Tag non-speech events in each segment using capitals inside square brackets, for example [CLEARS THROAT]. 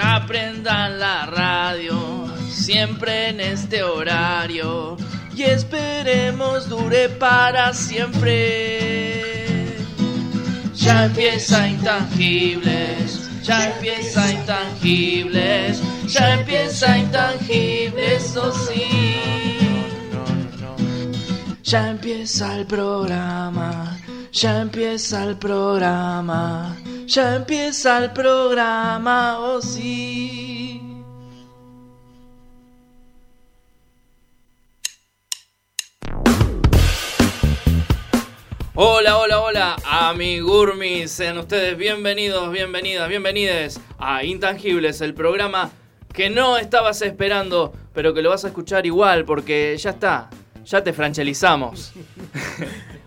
Ya prendan la radio, siempre en este horario. Y esperemos dure para siempre. Ya empieza intangibles, ya empieza intangibles, ya empieza intangibles, eso sí. Ya empieza el programa, ya empieza el programa, ya empieza el programa, oh sí. Hola, hola, hola, amigurmis, sean ustedes bienvenidos, bienvenidas, bienvenides a Intangibles, el programa que no estabas esperando, pero que lo vas a escuchar igual porque ya está, ya te franchalizamos.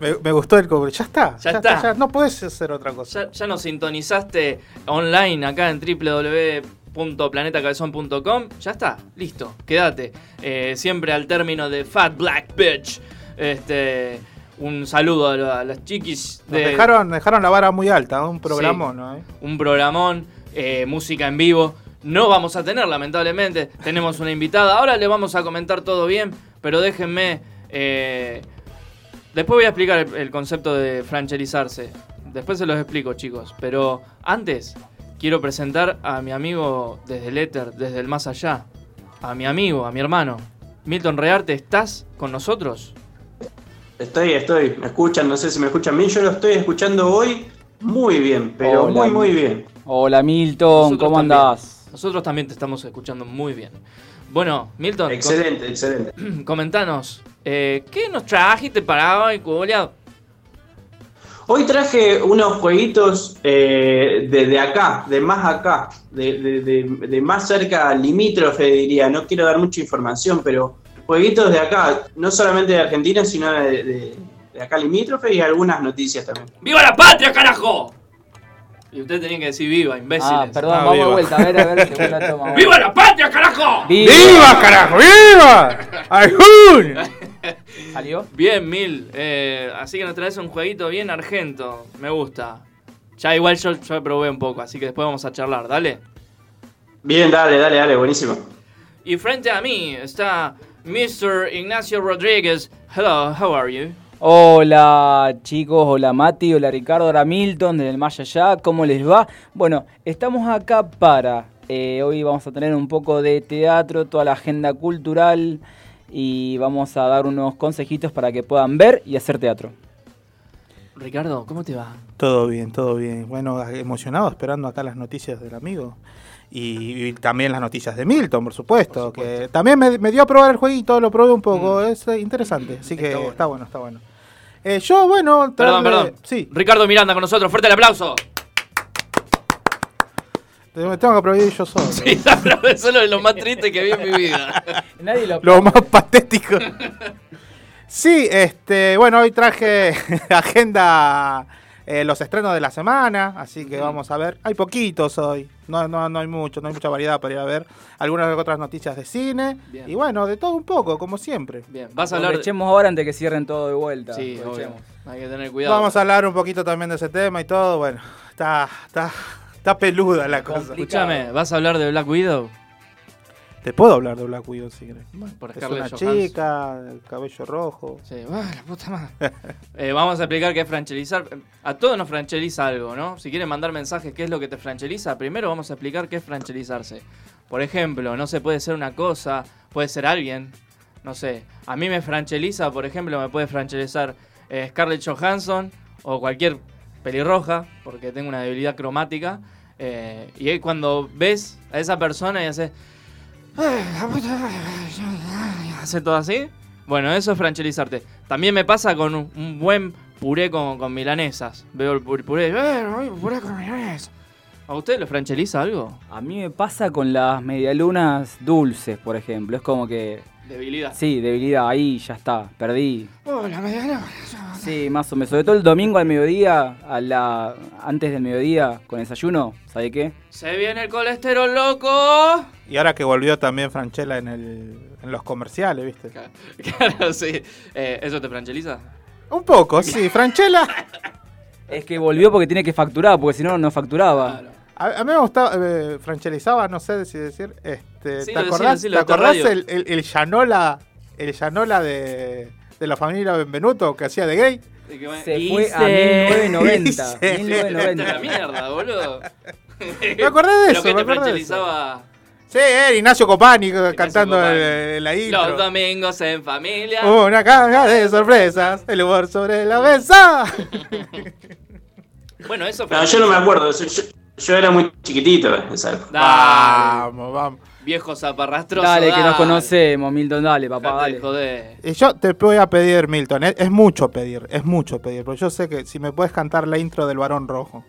Me, me gustó el cobre. Ya está. Ya está. ya no puedes hacer otra cosa. Ya, ya nos sintonizaste online acá en www.planetacabezón.com. Ya está, listo, quédate. Eh, siempre al término de Fat Black Bitch. Este, un saludo a, la- a las chiquis Nos de dejaron, dejaron la vara muy alta. Un programón, ¿no? eh? un programón, eh, música en vivo. No vamos a tener, lamentablemente. Tenemos una invitada. Ahora le vamos a comentar todo bien, pero déjenme. eh, después voy a explicar el, el concepto de francherizarse. Después se los explico, chicos. Pero antes, quiero presentar a mi amigo desde el éter, desde el más allá. A mi amigo, a mi hermano. Milton Rearte, ¿estás con nosotros? Estoy, estoy, me escuchan, no sé si me escuchan bien, yo lo estoy escuchando hoy muy bien, pero Hola, muy, muy bien. Hola Milton, Nosotros ¿cómo también. andás? Nosotros también te estamos escuchando muy bien. Bueno, Milton, com- Excelente, excelente. [CLEARS THROAT] comentanos, eh, ¿qué nos trajiste para hoy, Julia? Hoy traje unos jueguitos eh, de, de acá, de más acá, de, de- de- de más cerca, limítrofe diría, no quiero dar mucha información, pero jueguitos de acá, no solamente de Argentina, sino de, de- de acá limítrofe y algunas noticias también. ¡Viva la patria, carajo! Y usted tenía que decir viva, imbéciles. Ah, perdón, Ah, vamos viva. de vuelta, a ver, a ver, [LAUGHS] segunda toma. vamos. ¡Viva la patria, carajo! ¡Viva, carajo! ¡Viva! ¡Ayun! [LAUGHS] ¿Salió? Bien, Mil. eh, así que nos traes un jueguito bien argento. Me gusta. Ya igual yo, yo probé un poco, así que después vamos a charlar, dale. Bien, dale, dale, dale, buenísimo. Y frente a mí está Mr. Ignacio Rodríguez. Hello, how are you? Hola chicos, hola Mati, hola Ricardo, hola Milton desde el más allá, ¿cómo les va? Bueno, estamos acá para, eh, hoy vamos a tener un poco de teatro, toda la agenda cultural y vamos a dar unos consejitos para que puedan ver y hacer teatro. Ricardo, ¿cómo te va? Todo bien, todo bien. Bueno, emocionado esperando acá las noticias del amigo. Y, y también las noticias de Milton, por supuesto. Por supuesto. Que también me, me dio a probar el jueguito, lo probé un poco. Mm. Es eh, interesante. Así que Está bueno. está bueno, está bueno. Eh, yo, bueno, Perdón, perdón. Sí, Ricardo Miranda con nosotros, fuerte el aplauso. me tengo que aplaudir yo solo. Sí, [LAUGHS] pero eso es lo de lo más triste que vi en mi vida. [LAUGHS] Nadie lo... Lo más patético. [LAUGHS] Sí, este, bueno, hoy traje agenda eh, los estrenos de la semana, así que vamos a ver. Hay poquitos hoy, no, no, no hay mucho, no hay mucha variedad para ir a ver algunas otras noticias de cine Bien. y bueno, de todo un poco, como siempre. Bien, vas a hablar. de- Aprovechemos ahora antes que cierren todo de vuelta. Sí. Hay que tener cuidado. Vamos a hablar un poquito también de ese tema y todo, bueno, está, está, está peluda la cosa. Escúchame, ¿vas a hablar de Black Widow? Te puedo hablar de Black Widow si querés. Por Es una Johansson. chica, el cabello rojo. Sí, ah, la puta madre. [LAUGHS] Eh, vamos a explicar qué es francherizar. A todos nos francheliza algo, ¿no? Si quieren mandar mensajes, ¿qué es lo que te francheliza? Primero vamos a explicar qué es francherizarse. Por ejemplo, no se puede ser una cosa, puede ser alguien. No sé, a mí me francheliza, por ejemplo, me puede franchelizar eh, Scarlett Johansson o cualquier pelirroja, porque tengo una debilidad cromática. eh, y cuando ves a esa persona y haces. Hace todo así. Bueno, eso es franchelizarte. También me pasa con un, buen puré con, con milanesas. Veo el pu- puré. ¡Eh, puré con milanesas! ¿A usted le francheliza algo? A mí me pasa con las medialunas dulces, por ejemplo. Es como que, Debilidad. sí, debilidad, ahí ya está, perdí. Oh, la medialuna. Sí, más o menos. Sobre todo el domingo al mediodía, a la, antes del mediodía, con desayuno, ¿sabe qué? Se viene el colesterol loco. Y ahora que volvió también Franchella en, el, en los comerciales, ¿viste? Claro, [LAUGHS] sí. Eh, ¿Eso te francheliza? Un poco, sí. Franchella. [LAUGHS] Es que volvió porque tiene que facturar, porque si no, no facturaba. Claro. A, a mí me gustaba, eh, franchellizaba, no sé si decir, este, Sí, ¿te acordás, decilo, ¿te acordás el, el, el Yanola, el Yanola de, de la familia Benvenuto que hacía de gay? Que Se y fue a se- 1990. Sí. Vete a la 1990. mierda, boludo. [LAUGHS] Me acordé de eso, que me te franchellizaba Sí, eh, Ignacio Copani eh, cantando Copani. el- la intro. los domingos en familia. Una caja de sorpresas, el humor sobre la mesa. [LAUGHS] Bueno, eso No, yo no me acuerdo. Yo, yo- yo era muy chiquitito esa época. Vamos, vamos. Viejo zaparrastroso. Dale, que nos conocemos, Milton, dale, papá, dale. joder. Y yo te voy a pedir, Milton, es, es mucho pedir, es mucho pedir, pero yo sé que si me puedes cantar la intro del Varón Rojo.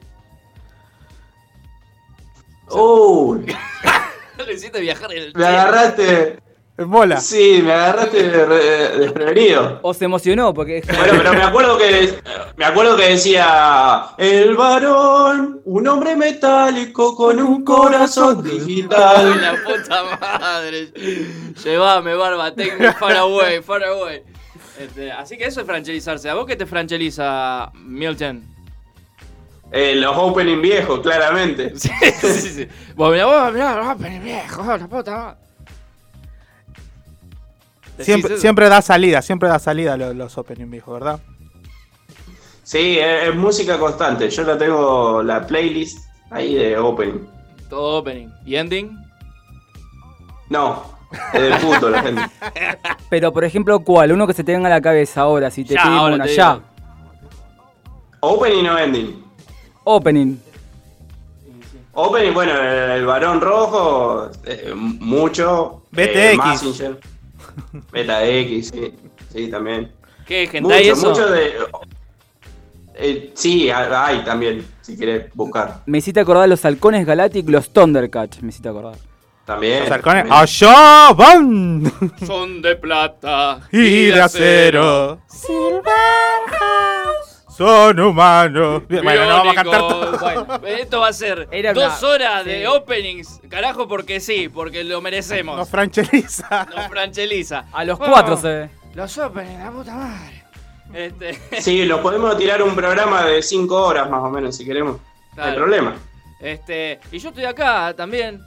Uy, [LAUGHS] Lo hiciste viajar en el me agarraste. Es mola. Sí, me agarraste de- de- desprevenido. O se emocionó porque Bueno, pero me acuerdo que me acuerdo que decía el varón, un hombre metálico con un corazón digital. la puta madre. Llévame, barba, take far away, far away. Este, así que eso es franchellizarse. ¿A vos qué te francheliza, Milton? Eh, los opening viejos, claramente. Sí, sí, sí. Vos mirá, vos mirá, vos, pero viejo, la puta madre. ¿Decís Siempre, siempre da salida, siempre da salida los, los opening viejos, ¿verdad? Sí, es, es música constante. Yo la tengo la playlist ahí de opening. Todo opening. ¿Y ending? No, es de puto la gente. [LAUGHS] Pero, por ejemplo, ¿cuál? Uno que se te venga a la cabeza ahora, si te ahora una, te ya. Opening o ending. Opening. Opening, bueno, el, el varón rojo, eh, mucho. BTX. eh. Beta X, sí, sí, también. ¿Qué, gente? ¿Hay Mucho, eso? mucho de. eh, sí, hay también, si querés buscar. Me hiciste acordar los halcones galácticos, los Thundercats, me hiciste acordar. También. Los halcones. ¡allá van! Son de plata y de acero. Son humanos. Bueno, no vamos a cantar todo. Bueno, esto va a ser Era dos una- horas sí. de openings. Carajo, porque sí, porque lo merecemos. Nos francheliza. Nos francheliza. A los cuatro se ve. Los openings, la puta madre. Este, Sí, lo podemos tirar un programa de 5 horas más o menos, si queremos. No hay Claro. problema. este, y yo estoy acá también.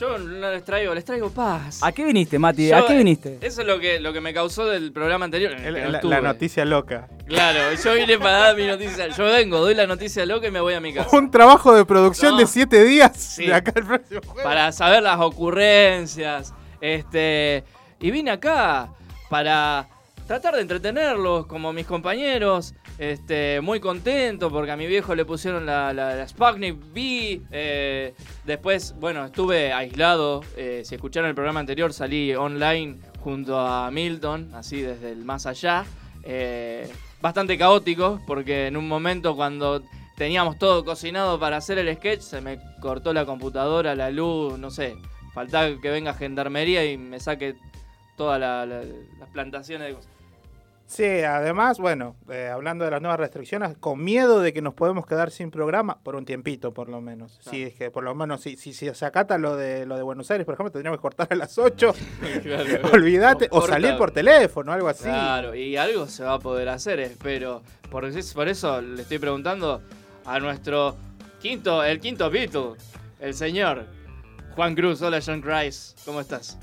Yo no les traigo, les traigo paz. ¿A qué viniste, Mati? Yo, ¿A qué viniste? Eso es lo que, lo que me causó del programa anterior. el no La, noticia loca. Claro, yo vine para dar mi noticia. Yo vengo, doy la noticia loca y me voy a mi casa. Un trabajo de producción No. de 7 días. Sí. De acá al próximo jueves. para saber las ocurrencias. Este, y vine acá para tratar de entretenerlos como mis compañeros. Este, muy contento porque a mi viejo le pusieron la, la, la V. eh, después, bueno, estuve aislado. eh, si escucharon el programa anterior, salí online junto a Milton, así desde el más allá. eh, bastante caótico porque en un momento cuando teníamos todo cocinado para hacer el sketch, se me cortó la computadora, la luz, no sé. Faltaba que venga gendarmería y me saque todas la- las plantaciones de cosas. Sí, además, bueno, eh, hablando de las nuevas restricciones, con miedo de que nos podemos quedar sin programa por un tiempito, por lo menos. Sí, es que por lo menos, si, si, si se acata lo de lo de Buenos Aires, por ejemplo, tendríamos que cortar a las 8. [LAUGHS] [LAUGHS] Olvídate. O salir por teléfono, algo así. Claro, y algo se va a poder hacer, espero. Por, eso- por eso le estoy preguntando a nuestro quinto, el quinto Beatle, el señor Juan Cruz. Hola, John Christ. ¿Cómo estás?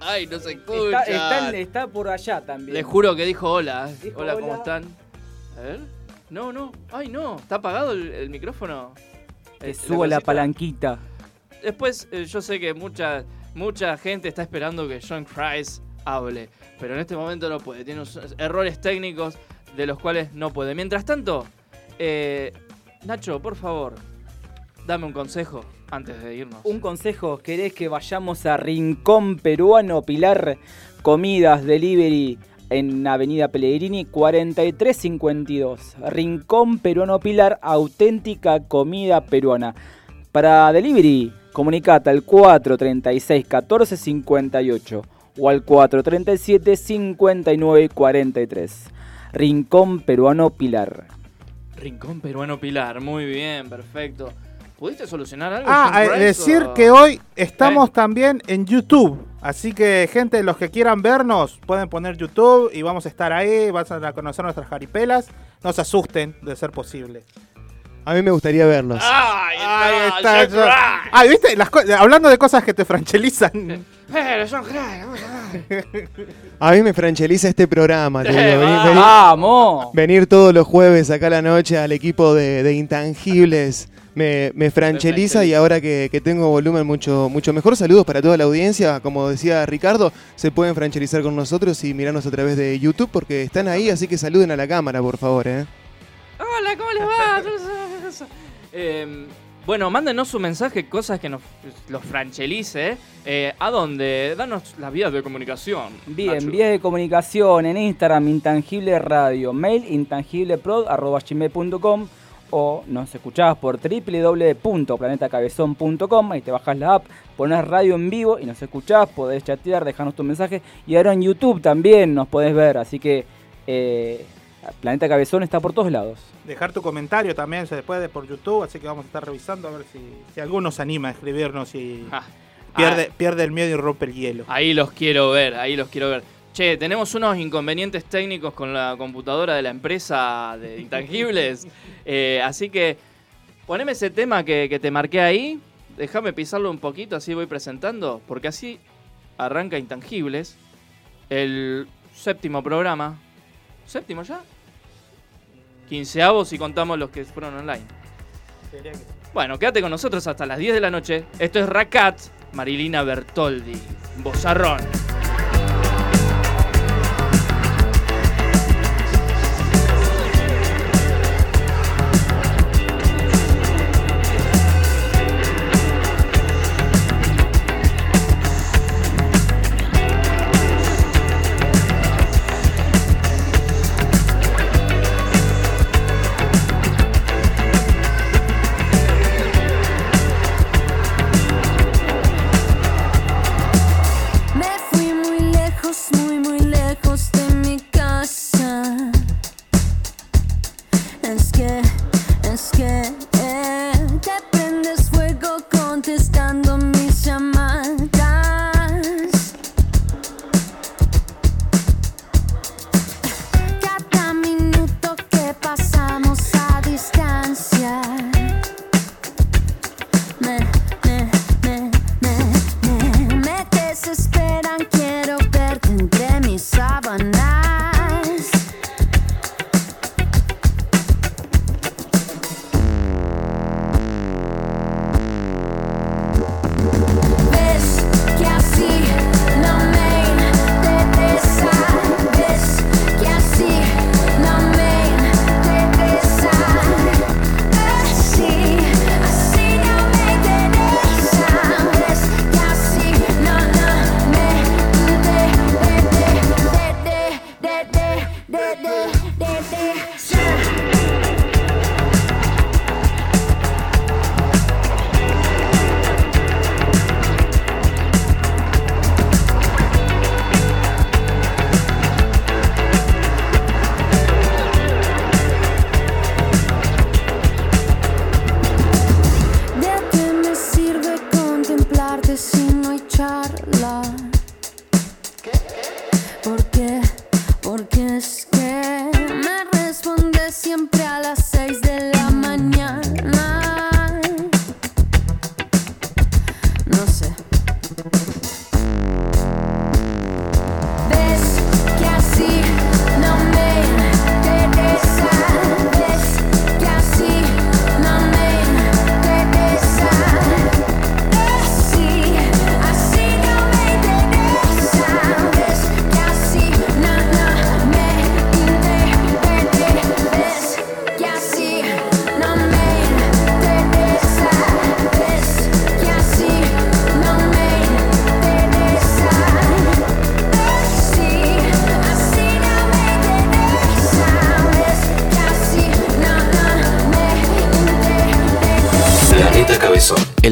Ay, no se escucha. Está, está, está por allá también. Les juro que dijo hola. ¿eh? Dijo hola, ¿cómo hola. están? A ver. No, no. Ay, no. ¿Está apagado el, el micrófono? Que Este, suba la palanquita. Después, eh, yo sé que mucha, mucha gente está esperando que John Christ hable, pero en este momento no puede. Tiene unos errores técnicos de los cuales no puede. Mientras tanto, eh, Nacho, por favor, dame un consejo antes de irnos. Un consejo, ¿querés que vayamos a Rincón Peruano Pilar Comidas Delivery en Avenida Pellegrini 4352? Rincón Peruano Pilar, auténtica comida peruana. Para delivery, comunicate al 436 1458 o al 437 5943. Rincón Peruano Pilar. Rincón Peruano Pilar, muy bien, perfecto. ¿Pudiste solucionar algo? Ah, eh, decir o- que hoy estamos ¿Eh? también en YouTube. Así que, gente, los que quieran vernos, pueden poner YouTube y vamos a estar ahí. Van a conocer nuestras jaripelas. No se asusten de ser posible. A mí me gustaría verlos. ¡Ay, Ahí está! yo-! Ah, ¿viste? Las co- hablando de cosas que te franchelizan. Pero John Craig. A mí me francheliza este programa. te digo, Eh, venir, va. venir- ¡Vamos! venir todos los jueves acá a la noche al equipo de, de Intangibles. Me, me francheliza y ahora que, que tengo volumen mucho, mucho mejor. Saludos para toda la audiencia. Como decía Ricardo, se pueden franchelizar con nosotros y mirarnos a través de YouTube porque están ahí, así que saluden a la cámara, por favor. ¿eh? Hola, ¿cómo les va? [LAUGHS] Eh, bueno, mándenos su mensaje, cosas que nos los franchelice. Eh, ¿A dónde? Danos las vías de comunicación. Bien, Nacho. vías de comunicación en Instagram, Intangible Radio, mail intangibleprod.com o nos escuchás por www.planetacabezón.com, ahí te bajas la app, pones radio en vivo y nos escuchás, podés chatear, dejarnos tu mensaje y ahora en YouTube también nos podés ver, así que eh, Planeta Cabezón está por todos lados. Dejar tu comentario también se puede por YouTube, así que vamos a estar revisando a ver si, si alguno se anima a escribirnos y Ah, pierde, pierde el miedo y rompe el hielo. Ahí los quiero ver, ahí los quiero ver. Che, tenemos unos inconvenientes técnicos con la computadora de la empresa de Intangibles. [LAUGHS] Eh, así que poneme ese tema que, que te marqué ahí. Déjame pisarlo un poquito, así voy presentando. Porque así arranca Intangibles. El séptimo programa. ¿Séptimo ya? Quinceavo si contamos los que fueron online. Bueno, quédate con nosotros hasta las 10 de la noche. Esto es Racat, Marilina Bertoldi. Bozarrón.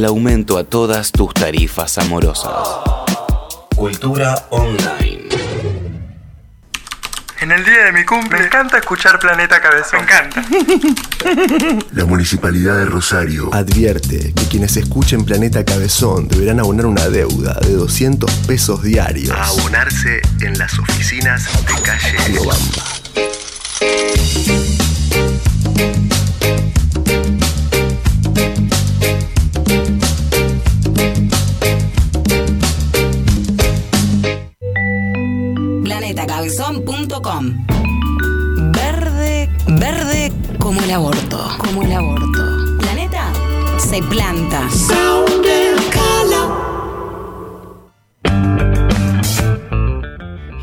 El aumento a todas tus tarifas amorosas. Cultura online. En el día de mi cumple me encanta escuchar Planeta Cabezón. Me encanta. [LAUGHS] La Municipalidad de Rosario Advierte que quienes escuchen Planeta Cabezón deberán abonar una deuda de 200 pesos diarios. a abonarse en las oficinas de calle Riobamba. Se planta.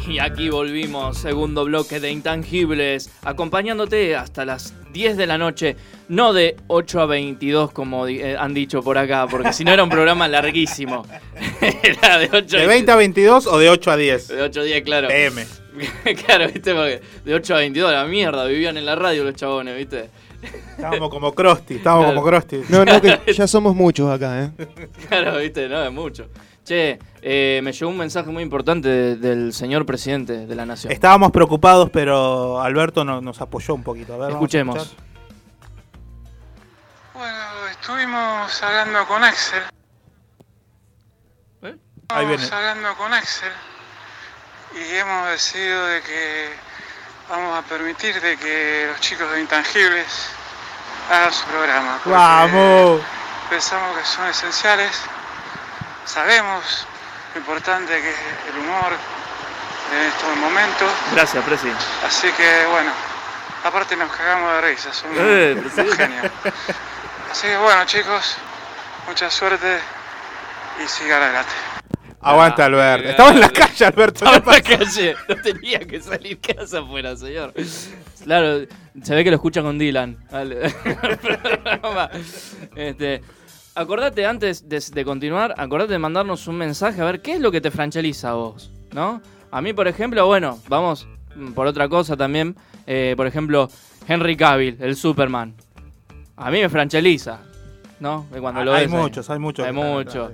Y aquí volvimos, segundo bloque de Intangibles, acompañándote hasta las 10 de la noche, no de 8 a 22 como eh, han dicho por acá, porque si no era un programa larguísimo. [LAUGHS] era de 8 ¿De 20 a 22 o de 8 a 10? De 8 a 10, claro. PM. [LAUGHS] claro, viste, porque de 8 a 22 la mierda, vivían en la radio los chabones, viste. Estábamos como Krusty, estábamos Claro. como Krusty. No, no, que [LAUGHS] ya somos muchos acá, ¿eh? Claro, viste, no, es mucho. Che, eh, me llegó un mensaje muy importante de- del señor presidente de la nación. Estábamos preocupados, pero Alberto no- nos apoyó un poquito. A ver, vamos a Escuchemos. escuchar. Bueno, estuvimos hablando con Axel. ¿Eh? Ahí viene. Estuvimos hablando con Axel y hemos decidido de que vamos a permitir de que los chicos de Intangibles hagan su programa. ¡Vamos! Pensamos que son esenciales. Sabemos lo importante que es el humor en estos momentos. Gracias, Presi. Así que bueno, aparte nos cagamos de risa, son Eh, presidente. genios. Así que bueno chicos, mucha suerte y sigan adelante. Aguanta, Alberto. Estaba en la calle, Alberto. Estaba en la calle, no tenía que salir casa afuera, señor. Claro, se ve que lo escucha con Dylan. [LAUGHS] Este, acordate antes de, de continuar, acordate de mandarnos un mensaje a ver qué es lo que te francheliza a vos, ¿no? A mí, por ejemplo, bueno, vamos por otra cosa también. eh, por ejemplo, Henry Cavill, el Superman. A mí me francheliza, ¿no? Cuando lo Hay ves muchos, hay muchos Hay muchos.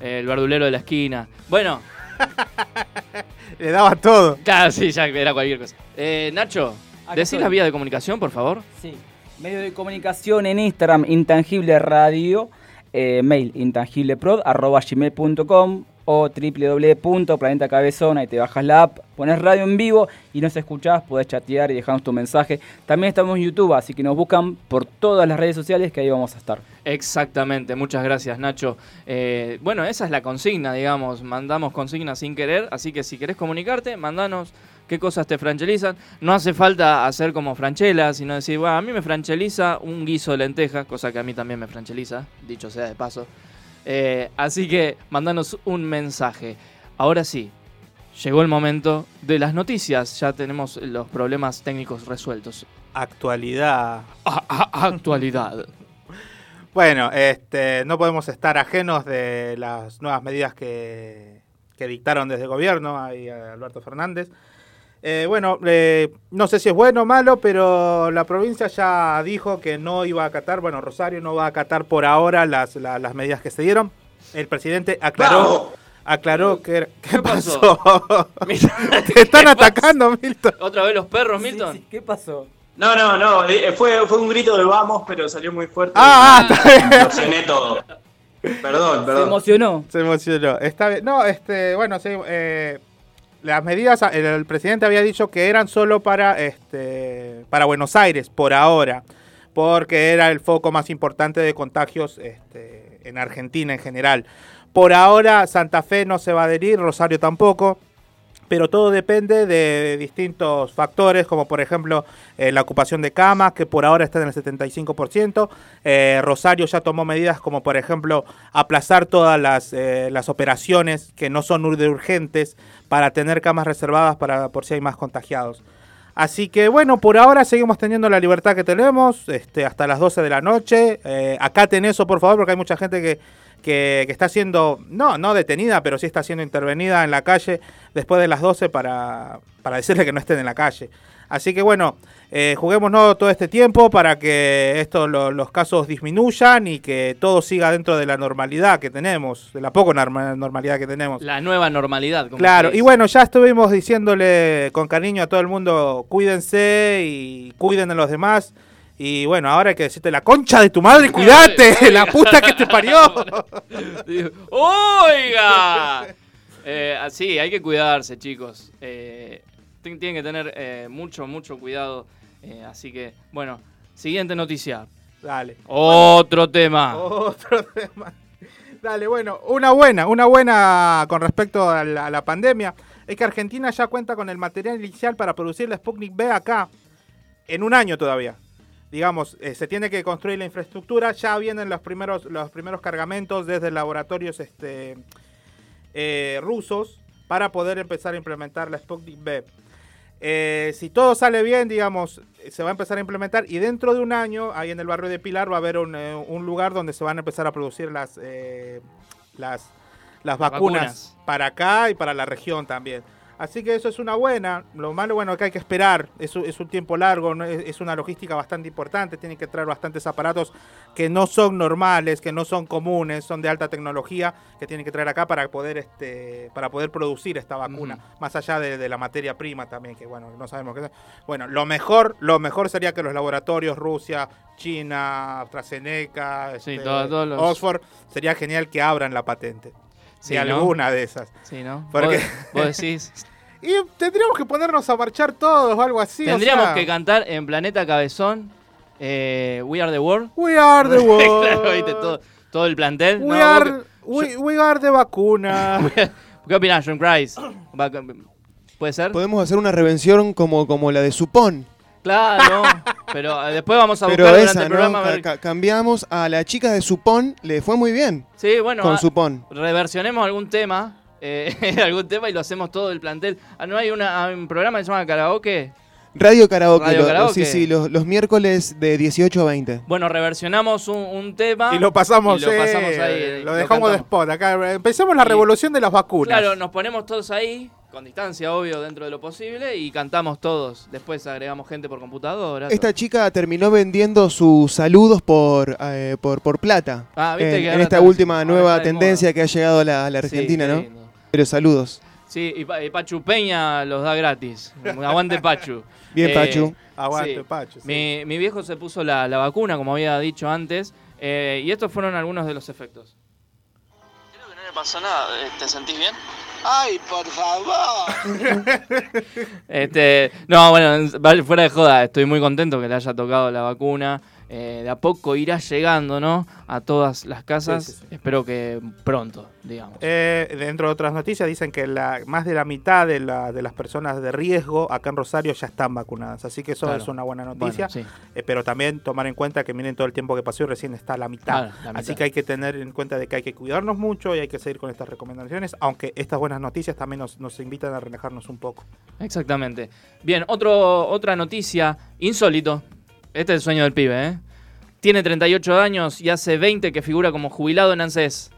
El verdulero de la esquina. Bueno, [LAUGHS] Le daba todo. Claro, sí, ya era cualquier cosa. Eh, Nacho, Acá ¿decís estoy. la vía de comunicación, por favor? Sí. Medio de comunicación en Instagram, Intangible Radio, eh, mail intangibleprod, arroba gmail.com o www.planetacabezón, ahí te bajas la app, pones radio en vivo y nos escuchás, podés chatear y dejarnos tu mensaje. También estamos en YouTube, así que nos buscan por todas las redes sociales que ahí vamos a estar. Exactamente, muchas gracias Nacho. Eh, bueno, esa es la consigna, digamos, mandamos consignas sin querer, así que si querés comunicarte, mandanos qué cosas te franchelizan. No hace falta hacer como franchela, sino decir, bueno, a mí me francheliza un guiso de lentejas, cosa que a mí también me francheliza, dicho sea de paso. Eh, así que mandanos un mensaje. Ahora sí, llegó el momento de las noticias, ya tenemos los problemas técnicos resueltos. Actualidad. actualidad. [LAUGHS] Bueno, este, no podemos estar ajenos de las nuevas medidas que, que dictaron desde el gobierno, ahí a Alberto Fernández. Eh, bueno, eh, no sé si es bueno o malo, pero la provincia ya dijo que no iba a acatar, bueno, Rosario no va a acatar por ahora las, la- las medidas que se dieron. El presidente aclaró, aclaró que... ¿Qué, pasó? pasó? [LAUGHS] Te están atacando, Milton. ¿Otra vez los perros, Milton? ¿Qué pasó? No, no, no, eh, fue, fue un grito de vamos, pero salió muy fuerte. Ah, ah, está bien. Lo cené todo. Perdón, Se perdón. emocionó. Se emocionó. Está bien. No, este, bueno, sí, eh, las medidas, el, presidente había dicho que eran solo para, este, para Buenos Aires, por ahora, porque era el foco más importante de contagios este, en Argentina en general. Por ahora Santa Fe no se va a adherir, Rosario tampoco. Pero todo depende de distintos factores, como por ejemplo eh, la ocupación de camas, que por ahora está en el 75%. Eh, Rosario ya tomó medidas como por ejemplo aplazar todas las, eh, las operaciones que no son de urgentes para tener camas reservadas para por si hay más contagiados. Así que bueno, por ahora seguimos teniendo la libertad que tenemos, este, hasta las 12 de la noche. Eh, acaten eso, por favor, porque hay mucha gente que, que, que está siendo, no, no detenida, pero sí está siendo intervenida en la calle después de las 12 para, para decirle que no estén en la calle. Así que bueno, eh, juguémonos todo este tiempo para que esto, lo- los casos disminuyan y que todo siga dentro de la normalidad que tenemos, de la poco norma- normalidad que tenemos. La nueva normalidad. como Claro, y bueno, ya estuvimos diciéndole con cariño a todo el mundo, cuídense y cuiden a los demás. Y bueno, ahora hay que decirte la concha de tu madre, cuídate, [LAUGHS] la puta que te [LAUGHS] parió. [LAUGHS] ¡Oiga! Eh, así, hay que cuidarse, chicos. Eh, ti- tienen que tener eh, mucho, mucho cuidado. Eh, así que, bueno, siguiente noticia. Dale. Otro tema. Otro tema. Dale, bueno, una buena, una buena con respecto a la, a la pandemia. es que Argentina ya cuenta con el material inicial para producir la Sputnik B acá en un año todavía. Digamos, eh, se tiene que construir la infraestructura, ya vienen los primeros, los primeros cargamentos desde laboratorios este, eh, rusos para poder empezar a implementar la Sputnik B. Eh, si todo sale bien, digamos, se va a empezar a implementar y dentro de un año, ahí en el barrio de Pilar, va a haber un, eh, un lugar donde se van a empezar a producir las, eh, las, las vacunas, Vacunas. para acá y para la región también. Así que eso es una buena. Lo malo, bueno, que hay que esperar. Es, un- es un tiempo largo, ¿no? es, es una logística bastante importante. Tienen que traer bastantes aparatos que no son normales, que no son comunes, son de alta tecnología, que tienen que traer acá para poder, este, para poder producir esta vacuna. Más allá de, de la materia prima también, que bueno, no sabemos qué es. Bueno, lo mejor, lo mejor sería que los laboratorios, Rusia, China, AstraZeneca, este, todo- todos los- Oxford, sería genial que abran la patente. Sí, de ¿no? alguna de esas. Sí, ¿no? Porque- Vos, vos decís. [LAUGHS] Y tendríamos que ponernos a marchar todos o algo así. o Tendríamos sea, que cantar en Planeta Cabezón eh, We Are the World. We are the [LAUGHS] world. Claro, ¿viste? Todo, todo el plantel. We No, are, vos we, we are the vacuna. [LAUGHS] ¿Qué opinás, John Christ? Va- ¿Puede ser? Podemos hacer una revención como, como la de Supón. Claro, pero eh, después vamos a buscar Pero durante esa, el ¿no? programa. a Ca- ver- ca- cambiamos a la chica de Supón, le fue muy bien. Sí, bueno, con ah, Supón. reversionemos algún tema. eh, [LAUGHS] algún tema y lo hacemos todo el plantel. Ah, ¿No hay una, hay un programa que se llama Karaoke? Radio Karaoke, Radio lo- lo- Karaoke. sí, sí, los, los miércoles de 18 a 20. Bueno, reversionamos un, un tema. y lo pasamos, y lo eh, pasamos ahí. eh, lo dejamos de spot. Acá empecemos la Y- revolución de las vacunas. Claro, nos ponemos todos ahí, con distancia, obvio, dentro de lo posible, y cantamos todos. Después agregamos gente por computadora. Esta chica terminó vendiendo sus saludos por, eh, por, por plata. Ah, viste en, que en esta está- última nueva tendencia que ha llegado a la, a la Sí, Argentina, ¿no? lindo. Pero saludos. Sí, y, Pa- y Pachu Peña los da gratis. Aguante Pachu. [LAUGHS] Bien, Eh, Pachu. Aguante, sí. Pachu, sí. Mi, mi viejo se puso la, la vacuna, como había dicho antes, eh, y estos fueron algunos de los efectos. No le pasó nada, eh, ¿te sentís bien? ¡Ay, por favor! [LAUGHS] Este, no, bueno, fuera de joda, estoy muy contento que le haya tocado la vacuna. Eh, de a poco irá llegando, ¿no? A todas las casas. Sí, sí, sí. Espero que pronto, digamos. Eh, dentro de otras noticias dicen que la, más de la mitad de, la- de las personas de riesgo acá en Rosario ya están vacunadas, así que eso Claro. es una buena noticia. Bueno, Eh, pero también tomar en cuenta que miren todo el tiempo que pasó y recién está la mitad. Claro, la Así que hay que tener en cuenta de que hay que cuidarnos mucho y hay que seguir con estas recomendaciones, aunque estas buenas noticias también nos, nos invitan a relajarnos un poco. Exactamente. Bien, otro, otra noticia insólito. Este es el sueño del pibe, ¿eh? Tiene 38 años y hace 20 que figura como jubilado en ANSES.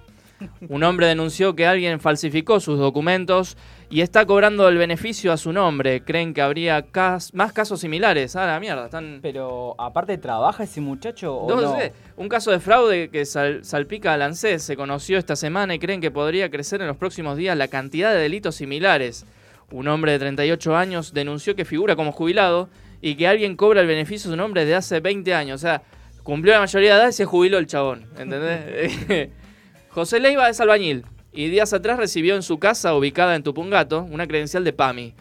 Un hombre denunció que alguien falsificó sus documentos y está cobrando el beneficio a su nombre. Creen que habría cas- más casos similares. Ah, la mierda, están... Pero aparte trabaja ese muchacho o No no. sé, un caso de fraude que sal- salpica al ANSES se conoció esta semana y creen que podría crecer en los próximos días la cantidad de delitos similares. Un hombre de 38 años denunció que figura como jubilado y que alguien cobra el beneficio de su nombre desde hace 20 años. O sea, cumplió la mayoría de edad y se jubiló el chabón. ¿Entendés? [LAUGHS] José Leiva es albañil y días atrás recibió en su casa, ubicada en Tupungato, una credencial de PAMI.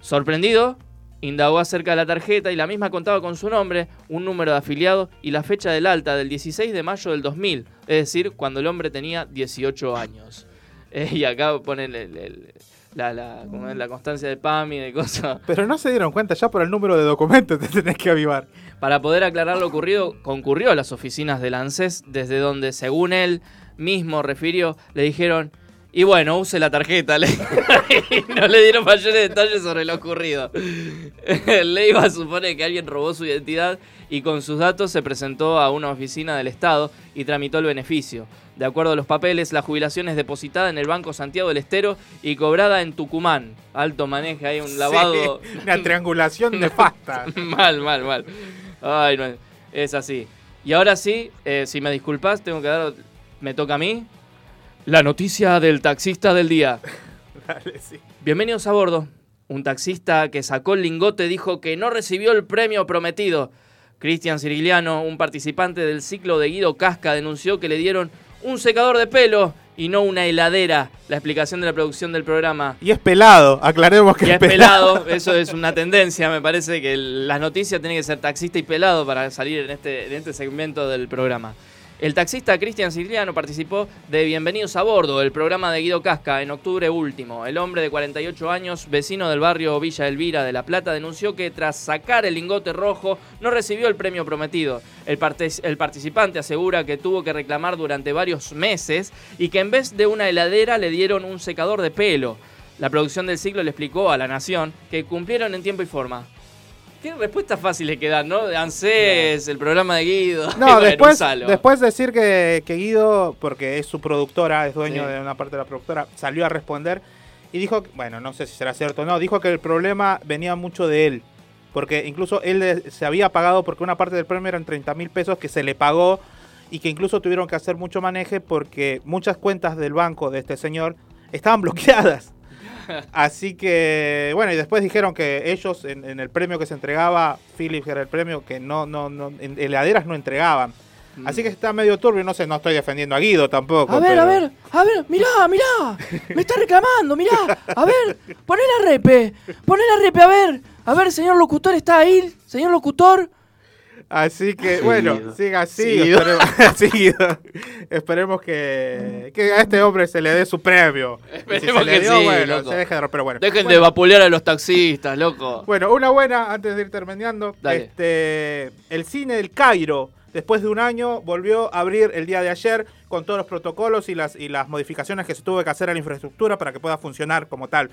Sorprendido, indagó acerca de la tarjeta y la misma contaba con su nombre, un número de afiliado y la fecha del alta del 16 de mayo del 2000, es decir, cuando el hombre tenía 18 años. [LAUGHS] Eh, y acá ponen el- el- la, la, como es, la constancia de PAMI, de cosas. Pero no se dieron cuenta, ya por el número de documentos [LAUGHS] te tenés que avivar. Para poder aclarar lo ocurrido, concurrió a las oficinas del ANSES, desde donde, según él mismo refirió, le dijeron, y bueno, use la tarjeta. Le- [LAUGHS] y no le dieron mayores detalles sobre lo ocurrido. [LAUGHS] Leiva supone que alguien robó su identidad y con sus datos se presentó a una oficina del Estado y tramitó el beneficio. De acuerdo a los papeles, la jubilación es depositada en el Banco Santiago del Estero y cobrada en Tucumán. Alto maneja ahí un lavado. Sí, [LAUGHS] una triangulación nefasta. mal, mal, mal. Ay, no, es así. Y ahora sí, eh, si me disculpas, tengo que dar. Me toca a mí. La noticia del taxista del día. [LAUGHS] Dale, sí. Bienvenidos a bordo. Un taxista que sacó el lingote dijo que no recibió el premio prometido. Cristian Cirigliano, un participante del ciclo de Guido Casca, denunció que le dieron un secador de pelo y no una heladera. La explicación de la producción del programa. Y es pelado, aclaremos que Y es es pelado, [LAUGHS] eso es una tendencia, me parece que las noticias tienen que ser taxista y pelado para salir en este, en este segmento del programa. El taxista Cristian Siciliano participó de Bienvenidos a Bordo, el programa de Guido Casca, en octubre último. El hombre de 48 años, vecino del barrio Villa Elvira de La Plata, denunció que tras sacar el lingote rojo no recibió el premio prometido. El, el participante asegura que tuvo que reclamar durante varios meses y que en vez de una heladera le dieron un secador de pelo. La producción del ciclo le explicó a La Nación que cumplieron en tiempo y forma. Qué respuestas fáciles que dan, ¿no? De ANSES, el programa de Guido. No, [LAUGHS] Bueno, después, usalo. después decir que, que Guido, porque es su productora, es dueño Sí. de una parte de la productora, salió a responder y dijo, que- bueno, no sé si será cierto o no, dijo que el problema venía mucho de él. Porque incluso él se había pagado, porque una parte del premio eran 30 mil pesos que se le pagó y que incluso tuvieron que hacer mucho maneje porque muchas cuentas del banco de este señor estaban bloqueadas. [LAUGHS] Así que, bueno, y después dijeron que ellos en, en el premio que se entregaba, Philips era el premio que no, no, no, en heladeras no entregaban. Así que está medio turbio, no sé, no estoy defendiendo a Guido tampoco. A ver, pero- a ver, a ver, mirá, mirá. Me está reclamando, mirá. A ver, poné la repe. Poné la repe, a ver. A ver, señor locutor, ¿está ahí? Señor locutor. Así que, bueno, siga así. Sí, Guido. Esperemos, [LAUGHS] [LAUGHS] sí, Guido. Esperemos que, que a este hombre se le dé su premio. Y si Esperemos se le que dio, sí, bueno, loco. se deje de- pero bueno. Dejen de vapulear a los taxistas, loco. Bueno, una buena antes de ir terminando. Dale. Este, el cine del Cairo, después de un año, volvió a abrir el día de ayer con todos los protocolos y las, y las modificaciones que se tuvo que hacer a la infraestructura para que pueda funcionar como tal.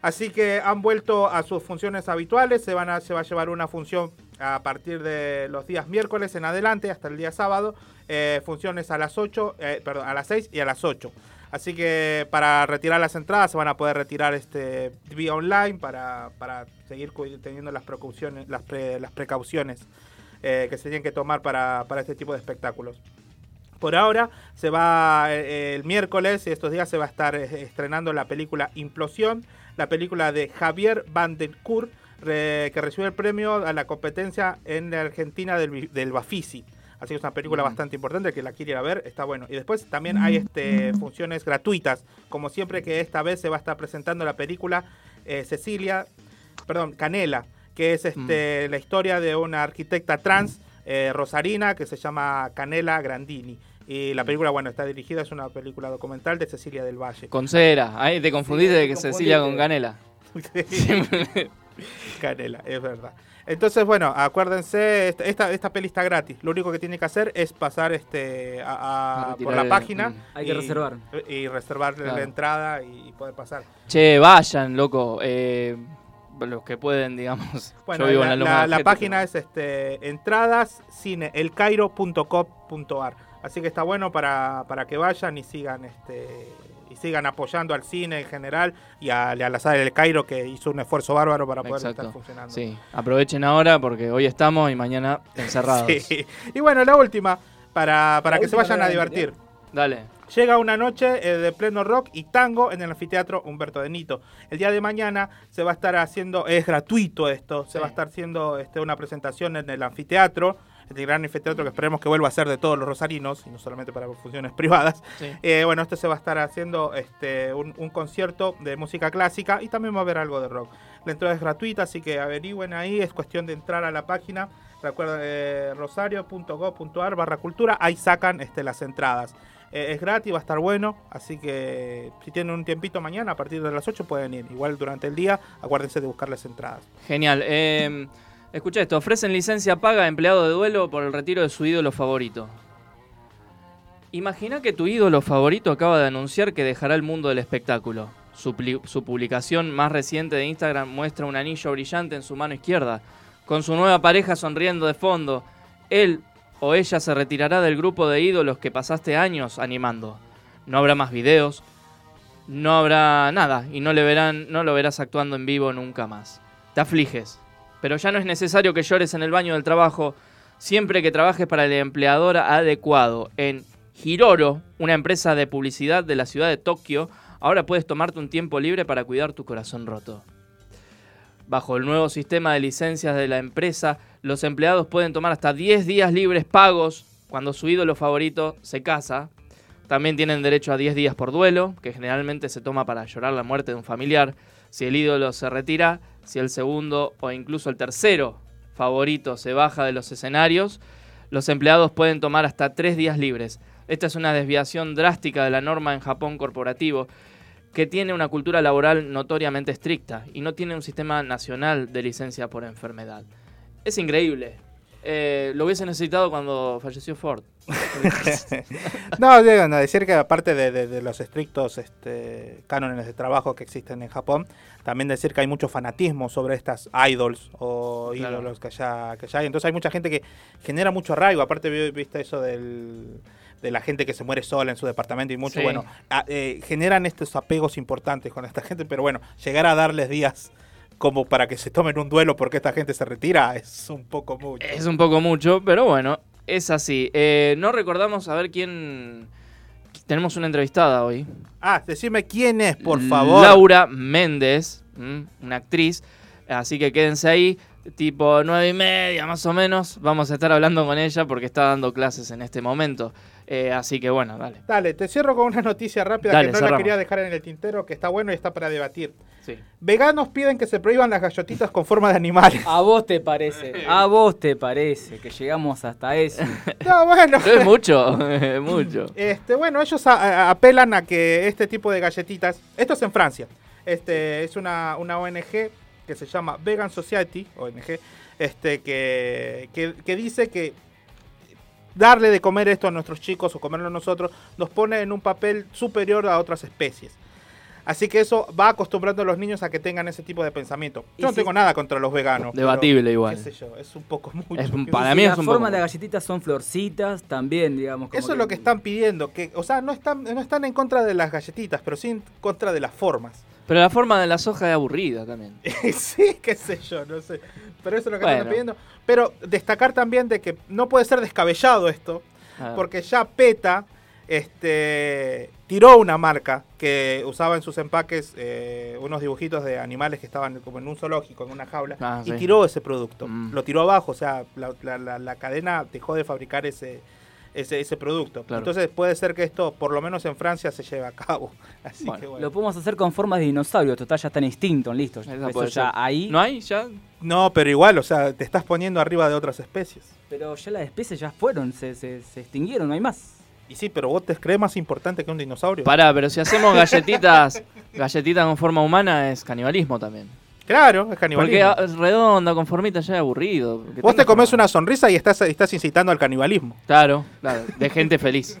Así que han vuelto a sus funciones habituales. Se, van a, se va a llevar una función a partir de los días miércoles en adelante hasta el día sábado. eh, funciones a las 8, eh, perdón, a las 6 y a las 8. Así que para retirar las entradas se van a poder retirar este vía online para, para seguir teniendo las precauciones, las, pre- las precauciones eh, que se tienen que tomar para, para este tipo de espectáculos. Por ahora se va el miércoles y estos días se va a estar estrenando la película Implosión, la película de Javier Van den Kur, re- que recibió el premio a la competencia en la Argentina del, del Bafisi. Así que es una película bastante importante que la quiere ir a ver, está bueno. Y después también hay este, funciones gratuitas, como siempre que esta vez se va a estar presentando la película eh, Cecilia, perdón, Canela, que es este, la historia de una arquitecta trans eh, rosarina que se llama Canela Grandini. Y la película, bueno, está dirigida, es una película documental de Cecilia del Valle. Con cera. Ahí te confundiste Sí, de que Cecilia con canela. [LAUGHS] Canela, es verdad. Entonces, bueno, acuérdense, esta, esta, esta peli está gratis. Lo único que tiene que hacer es pasar este a- a- A por la el- página. Hay que reservar. Y reservar Claro. la entrada y poder pasar. Che, vayan, loco. Eh, los que pueden, digamos. Bueno, [LAUGHS] Yo vivo la, en la, la- Loma la Ojete, página es este. Así que está bueno para, para que vayan y sigan este y sigan apoyando al cine en general y a, a la sala del Cairo que hizo un esfuerzo bárbaro para poder Exacto. estar funcionando. Sí, aprovechen ahora porque hoy estamos y mañana encerrados. [LAUGHS] Sí. Y bueno, la última, para, para La que se vayan a divertir. Dale. Llega una noche eh, de pleno rock y tango en el anfiteatro Humberto de Nito. El día de mañana se va a estar haciendo, es gratuito esto, se va a estar haciendo este, una presentación en el anfiteatro, el gran anfiteatro que esperemos que vuelva a ser de todos los rosarinos y no solamente para funciones [LAUGHS] privadas. Sí. Eh, bueno, este se va a estar haciendo este, un, un concierto de música clásica y también va a haber algo de rock. La entrada es gratuita, así que averigüen ahí, es cuestión de entrar a la página. Recuerden, eh, rosario.gov.ar barra cultura, ahí sacan este, las entradas. Eh, es gratis, va a estar bueno, así que si tienen un tiempito mañana, a partir de las 8 pueden ir. Igual durante el día, acuérdense de buscar las entradas. Genial. Escucha esto. Ofrecen licencia paga a empleado de duelo por el retiro de su ídolo favorito. Imagina que tu ídolo favorito acaba de anunciar que dejará el mundo del espectáculo. Su, su publicación más reciente de Instagram muestra un anillo brillante en su mano izquierda, con su nueva pareja sonriendo de fondo. Él o ella se retirará del grupo de ídolos que pasaste años animando. No habrá más videos, no habrá nada y no le verán, no lo verás actuando en vivo nunca más. Te afliges, pero ya no es necesario que llores en el baño del trabajo siempre que trabajes para el empleador adecuado. En Hiroro, una empresa de publicidad de la ciudad de Tokio, ahora puedes tomarte un tiempo libre para cuidar tu corazón roto. Bajo el nuevo sistema de licencias de la empresa, los empleados pueden tomar hasta 10 días libres pagos cuando su ídolo favorito se casa. También tienen derecho a 10 días por duelo, que generalmente se toma para llorar la muerte de un familiar. Si el ídolo se retira, si el segundo o incluso el tercero favorito se baja de los escenarios, los empleados pueden tomar hasta tres días libres. Esta es una desviación drástica de la norma en Japón corporativo, que tiene una cultura laboral notoriamente estricta y no tiene un sistema nacional de licencia por enfermedad. Es increíble. Eh, lo hubiese necesitado cuando falleció Ford. [LAUGHS] no, digo, no, decir que aparte de, de- de los estrictos este, cánones de trabajo que existen en Japón, también decir que hay mucho fanatismo sobre estas idols o Claro. ídolos que allá, que allá hay. Entonces hay mucha gente que genera mucho arraigo. Aparte, vi- viste eso del, de la gente que se muere sola en su departamento y mucho, Sí. bueno, a- eh, generan estos apegos importantes con esta gente, pero bueno, llegar a darles días como para que se tomen un duelo porque esta gente se retira es un poco mucho. Es un poco mucho, pero bueno, es así. Eh, no recordamos a ver quién... Tenemos una entrevistada hoy. Ah, decime quién es, por favor. Laura Méndez, ¿m? una actriz. Así que quédense ahí, tipo nueve y media más o menos. Vamos a estar hablando con ella porque está dando clases en este momento. Eh, así que bueno, dale. Dale, te cierro con una noticia rápida Dale, que no la quería dejar en el tintero, que está bueno y está para debatir. Sí. Veganos piden que se prohíban las gallotitas con forma de animales. A vos te parece, a vos te parece que llegamos hasta eso. [LAUGHS] No, bueno. Es mucho, [LAUGHS] es mucho. Este, bueno, ellos a- a- apelan a que este tipo de galletitas, esto es en Francia, este es una, una ONG que se llama Vegan Society, ONG, este, que, que, que dice que darle de comer esto a nuestros chicos o comerlo nosotros nos pone en un papel superior a otras especies. Así que eso va acostumbrando a los niños a que tengan ese tipo de pensamiento. Yo no si- tengo nada contra los veganos. pero, Debatible igual. qué sé yo, es un poco mucho. Es para mí es la un forma poco de las galletitas son florcitas también, digamos. como Eso es lo que están pidiendo, que, o sea, no están, no están en contra de las galletitas, pero sí en contra de las formas. Pero la forma de la soja es aburrida también. [LAUGHS] sí, qué sé yo, no sé. Pero eso es lo que Bueno. están pidiendo. Pero destacar también de que no puede ser descabellado esto, porque ya PETA este, tiró una marca que usaba en sus empaques eh, unos dibujitos de animales que estaban como en un zoológico, en una jaula, Ah, y sí. tiró ese producto. Mm. Lo tiró abajo, o sea, la, la- la- la cadena dejó de fabricar ese, ese, ese producto. Claro. Entonces puede ser que esto, por lo menos en Francia, se lleve a cabo. [LAUGHS] Así Bueno, que bueno. Lo podemos hacer con formas de dinosaurio, total ya está en instinto, listo. Eso ya ahí. ¿No hay ya? No, pero igual, o sea, te estás poniendo arriba de otras especies. Pero ya las especies ya fueron, se, se, se extinguieron, no hay más. Y sí, pero vos te crees más importante que un dinosaurio. Pará, pero si hacemos galletitas, [LAUGHS] galletitas con forma humana es canibalismo también. Claro, es Porque canibalismo. ah, redonda, con formita ya es aburrido. Vos te comes una sonrisa y estás, estás incitando al canibalismo. Claro, claro, de gente [LAUGHS] feliz.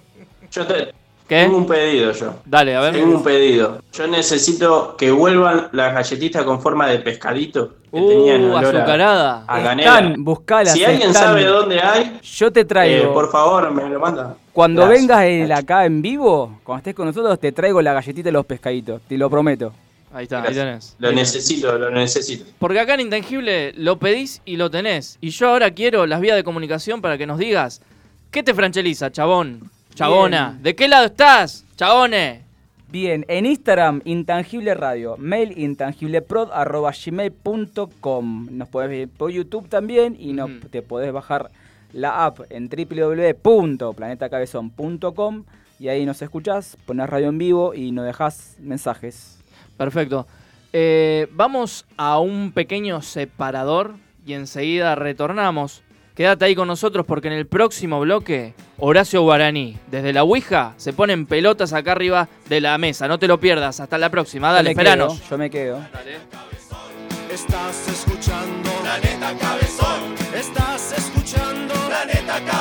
Yo te- ¿Qué? tengo un pedido yo. Dale, a ver. Tengo un pedido. Yo necesito que vuelvan las galletitas con forma de pescadito que Uh, tenían azucarada. a canela. Están, buscalas. Si alguien están. sabe dónde hay, Yo te traigo. eh, por favor, me lo manda. Cuando Gracias. vengas el- acá en vivo, cuando estés con nosotros, te traigo la galletita de los pescaditos, te lo prometo. Ahí está, ahí tenés. Lo Ahí tenés. necesito, lo necesito. Porque acá en Intangible lo pedís y lo tenés. Y yo ahora quiero las vías de comunicación para que nos digas, ¿qué te francheliza, chabón? Chabona, Bien. ¿de qué lado estás, chabone? Bien, en Instagram, Intangible Radio, mail intangibleprod.gmail.com. Nos podés ver por YouTube también y no, Ujú. te podés bajar la app en www.planetacabezón.com y ahí nos escuchás, ponés radio en vivo y nos dejás mensajes. Perfecto. Eh, vamos a un pequeño separador y enseguida retornamos. Quédate ahí con nosotros porque en el próximo bloque, Horacio Guaraní, desde la Ouija, se ponen pelotas acá arriba de la mesa. No te lo pierdas. Hasta la próxima. Dale, yo me esperanos. quedo, yo me quedo. Estás escuchando Planeta Cabezón. Estás escuchando Planeta Cabezón.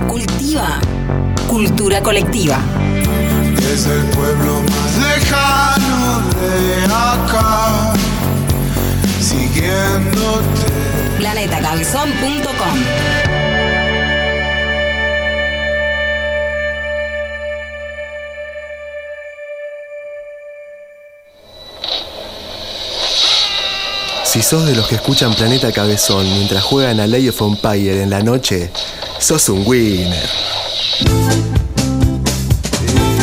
Cultiva cultura colectiva. Es el pueblo más lejano de acá, siguiéndote. Planetacabezón.com Si sos de los que escuchan Planeta Cabezón mientras juegan a Lay of Empire en la noche, sos un winner.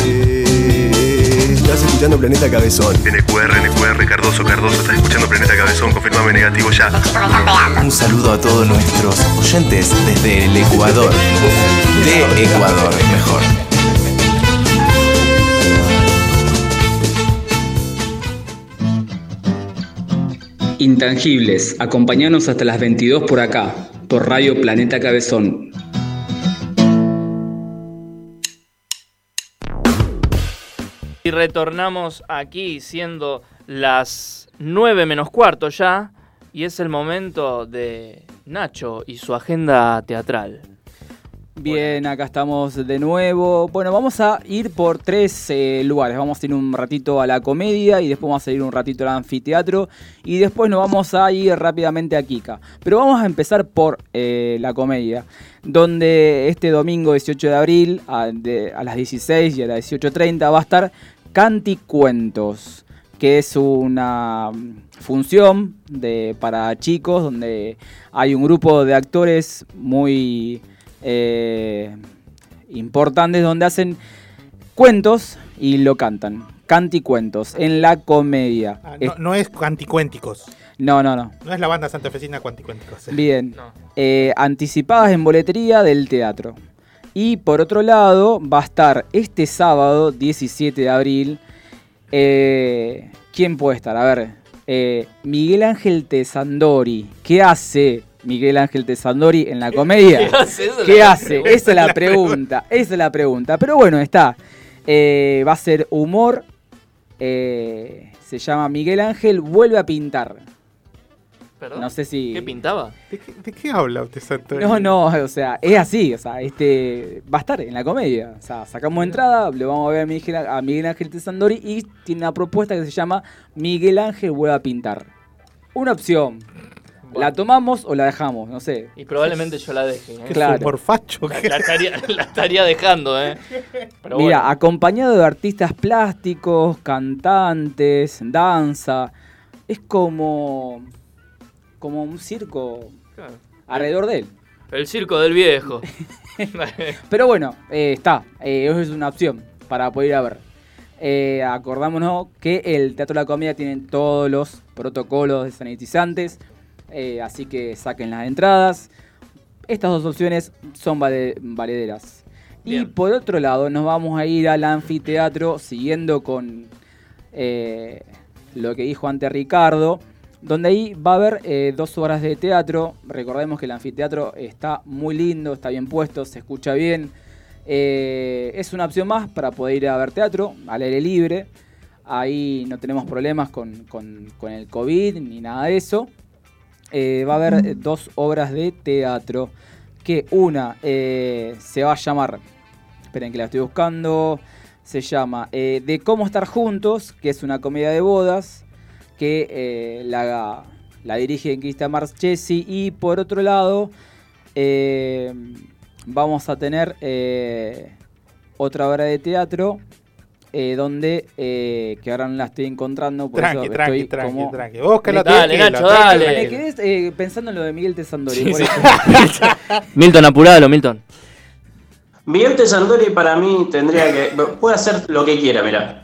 Eh, Estás escuchando Planeta Cabezón. NQR, NQR, Cardoso, Cardoso, estás escuchando Planeta Cabezón, confirmame negativo ya. Un saludo a todos nuestros oyentes desde el Ecuador. De Ecuador, mejor. Intangibles, acompañanos hasta las 22 por acá, por Radio Planeta Cabezón. Y retornamos aquí siendo las 9 menos cuarto ya. Y es el momento de Nacho y su agenda teatral. Bien, acá estamos de nuevo. Bueno, vamos a ir por tres eh, lugares. Vamos a ir un ratito a la comedia y después vamos a ir un ratito al anfiteatro y después nos vamos a ir rápidamente a Kika. Pero vamos a empezar por eh, la comedia, donde este domingo 18 de abril a, de- a las 16 y a las 18.30 va a estar Canticuentos, que es una mm, función de, para chicos donde hay un grupo de actores muy eh, importantes donde hacen cuentos y lo cantan. Canticuentos en la comedia. Ah, Es- no, no es Cuanticuénticos. no, no, no. No es la banda santafesina Cuanticuénticos. [LAUGHS] Bien. Eh, anticipadas en boletería del teatro. Y por otro lado, va a estar este sábado, 17 de abril. eh, ¿Quién puede estar? A ver. eh, Miguel Ángel Tesandori. ¿Qué hace Miguel Ángel Tesandori en la comedia? ¿Qué hace? Esa es ¿Qué la hace? pregunta. Esa es la pregunta. Esa es la pregunta. Pero bueno, está. Eh, va a ser humor. eh, se llama Miguel Ángel Vuelve a pintar. ¿Perdón? No sé si. ¿Qué pintaba? ¿De qué, de qué habla usted, Santo? No, no, o sea, es así, o sea, este va a estar en la comedia. O sea, sacamos entrada, le vamos a ver a Miguel, a Miguel Ángel Tesandori y tiene una propuesta que se llama Miguel Ángel vuelve a pintar. Una opción. ¿La tomamos o la dejamos? No sé. Y probablemente yo la deje. ¿eh? ¿Qué Claro. es un morfacho? La, la estaría, la estaría dejando, ¿eh? Pero Mira, bueno. acompañado de artistas plásticos, cantantes, danza. Es como. como un circo Claro. alrededor de él. El circo del viejo. [LAUGHS] Pero bueno, eh, está. Eh, eso es una opción para poder ir a ver. Eh, acordámonos que el Teatro de la Comedia tiene todos los protocolos de sanitizantes. Eh, así que saquen las entradas. Estas dos opciones son vale- valederas. Y por otro lado, nos vamos a ir al anfiteatro siguiendo con eh, lo que dijo antes Ricardo, donde ahí va a haber eh, dos horas de teatro. Recordemos que el anfiteatro está muy lindo, está bien puesto, se escucha bien. Eh, es una opción más para poder ir a ver teatro al aire libre. Ahí no tenemos problemas con, con- con el COVID ni nada de eso. Eh, va a haber eh, dos obras de teatro. Que una eh, se va a llamar, esperen que la estoy buscando, se llama De cómo estar juntos, que es una comedia de bodas, que la, la dirige Cristian Marchesi. Y por otro lado, vamos a tener otra obra de teatro. Eh, donde, eh, que ahora no la estoy encontrando, por Tranqui, eso tranqui, estoy tranqui, como... tranqui. Búscalo, Dale, tranquilo, Nacho, tranquilo. dale. Me quedé eh, pensando en lo de Miguel Tesandori. Sí, por sí. eso. [LAUGHS] Milton, apuralo, Milton. Miguel Tesandori para mí tendría que. puede hacer lo que quiera, mira.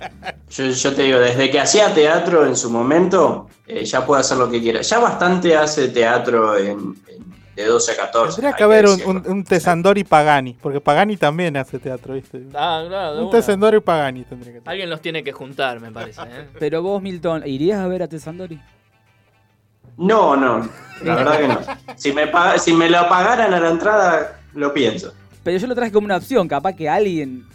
Yo, yo te digo, desde que hacía teatro en su momento, eh, ya puede hacer lo que quiera. Ya bastante hace teatro en, en- de 12 a 14. Tendría que haber un, un, un Tesandori Pagani, porque Pagani también hace teatro, ¿viste? Ah, claro, un una. Tesandori Pagani tendría que Alguien los tiene que juntar, me parece. ¿eh? [LAUGHS] Pero vos, Milton, ¿irías a ver a Tesandori? No, no, la verdad que no. Si me, si me lo pagaran a la entrada, lo pienso. Pero yo lo traje como una opción, capaz que alguien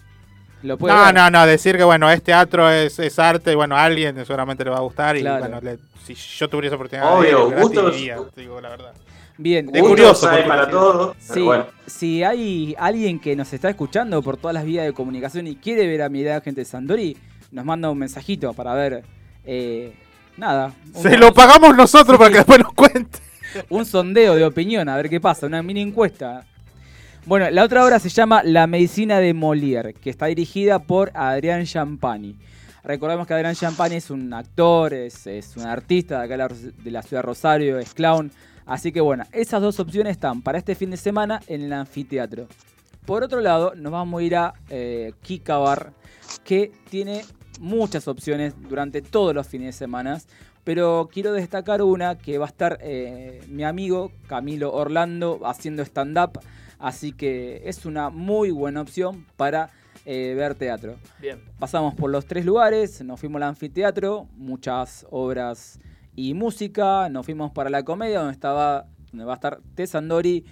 lo puede No, ver. no, no, decir que bueno, es teatro, es, es arte, y bueno, a alguien seguramente le va a gustar y bueno, le- si yo tuviera esa oportunidad Obvio, de ir, gratis, gustos- iría, te digo la verdad. Bien, De curioso, hay para todo, Sí, bueno. si hay alguien que nos está escuchando por todas las vías de comunicación y quiere ver a mi idea gente de Sandori, nos manda un mensajito para ver. eh, nada. Se lo pagamos nosotros para que después nos cuente. [LAUGHS] un sondeo de opinión, a ver qué pasa, una mini encuesta. Bueno, la otra obra se llama La medicina de Molière, que está dirigida por Adrián Champani. Recordemos que Adrián Champani es un actor, es, es un artista de acá de la, de la ciudad de Rosario, es clown. Así que bueno, esas dos opciones están para este fin de semana en el anfiteatro. Por otro lado, nos vamos a ir a eh, Kika Bar, que tiene muchas opciones durante todos los fines de semana, pero quiero destacar una que va a estar eh, mi amigo Camilo Orlando haciendo stand-up, así que es una muy buena opción para eh, ver teatro. Bien. Pasamos por los tres lugares, nos fuimos al anfiteatro, muchas obras y música, nos fuimos para la comedia donde estaba donde va a estar Tessandori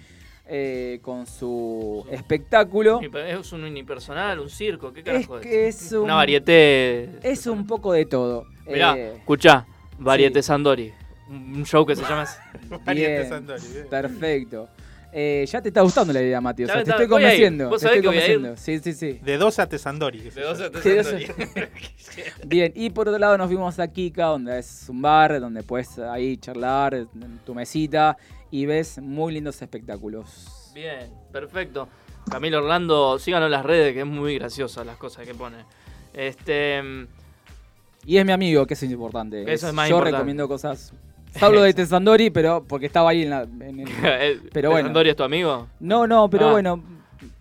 eh, con su espectáculo. Es un unipersonal, un circo, ¿qué carajo es? que es un, Una varieté. Es un poco de todo. Mirá, Eh, escuchá, Varieté Sandori. Un show que se llama así. [LAUGHS] bien, perfecto. Eh, ya te está gustando la idea, Mati. O sea, te estoy convenciendo. ¿Vos te estoy convenciendo. Sí, sí, sí. De 12 a Tesandori. De 12 [LAUGHS] a Tesandori. [LAUGHS] Bien, y por otro lado nos fuimos a Kika, donde es un bar, donde puedes ahí charlar en tu mesita y ves muy lindos espectáculos. Bien, perfecto. Camilo Orlando, síganos en las redes, que es muy graciosa las cosas que pone. Este. Y es mi amigo, que es importante. Eso es más Yo importante. recomiendo cosas. Hablo de [LAUGHS] Tesandori, pero porque estaba ahí en, la, en el- [LAUGHS] Pero bueno. ¿Tesandori es tu amigo? No, no, pero Ah. bueno,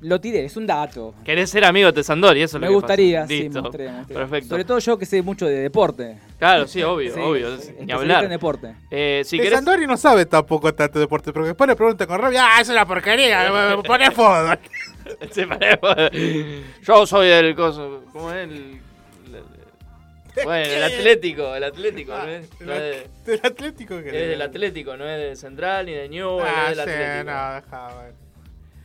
lo tiré, es un dato. ¿Querés ser amigo de Tesandori? Eso es Me lo que gustaría, pasa. sí, me Listo. gustaría, me gustaría. Perfecto. Sobre todo yo que sé mucho de deporte. Claro, sí, [LAUGHS] obvio, Sí, obvio. Ni hablar. en deporte. Eh, si querés. Tesandori no sabe tampoco tanto de deporte, porque después le pregunta con rabia, ah, es una porquería, poné fútbol. Yo soy el coso. ¿Cómo es? El, [LAUGHS] bueno, el Atlético, el Atlético, ¿no es? No es de- ¿Del Atlético es del Atlético, no es de Central ni de New, Ah, es del sí, Atlético. no, deja, bueno.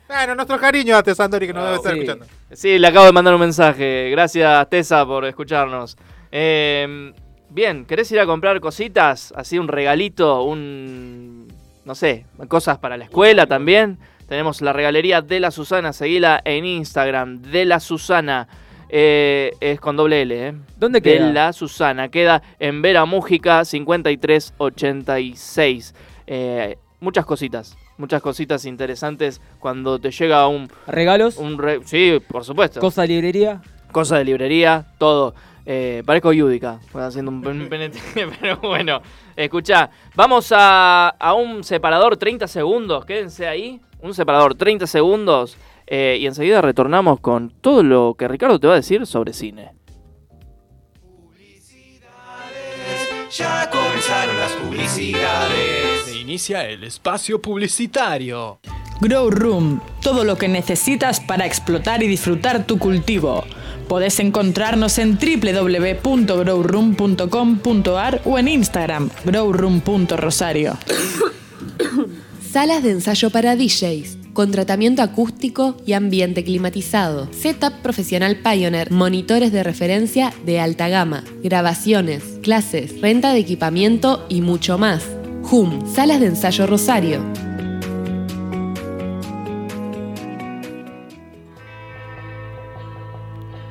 Bueno, nuestro cariño a Tesandori que nos debe estar sí. escuchando. Sí, le acabo de mandar un mensaje. Gracias, Tessa, por escucharnos. Eh, bien, ¿querés ir a comprar cositas? Así un regalito, un. No sé, cosas para la escuela también. Tenemos la regalería de la Susana. Seguila en Instagram, de la Susana. Eh, es con doble L, ¿eh? ¿Dónde De queda? la Susana. Queda en Vera Mújica 5386. Eh, muchas cositas. Muchas cositas interesantes cuando te llega un... ¿Regalos? Un re- sí, por supuesto. ¿Cosa de librería? Cosa de librería, todo. Eh, parezco Yudica, haciendo un, un [LAUGHS] PNT, [LAUGHS] pero bueno. Escucha, vamos a, a un separador 30 segundos, quédense ahí. Un separador 30 segundos eh, y enseguida retornamos con todo lo que Ricardo te va a decir sobre cine. Ya comenzaron las publicidades. Se inicia el espacio publicitario. Grow Room, todo lo que necesitas para explotar y disfrutar tu cultivo. Podés encontrarnos en www.growroom.com.ar o en Instagram, growroom.rosario. [COUGHS] Salas de ensayo para DJs, con tratamiento acústico y ambiente climatizado. Setup profesional Pioneer, monitores de referencia de alta gama, grabaciones, clases, renta de equipamiento y mucho más. HUM, Salas de ensayo Rosario.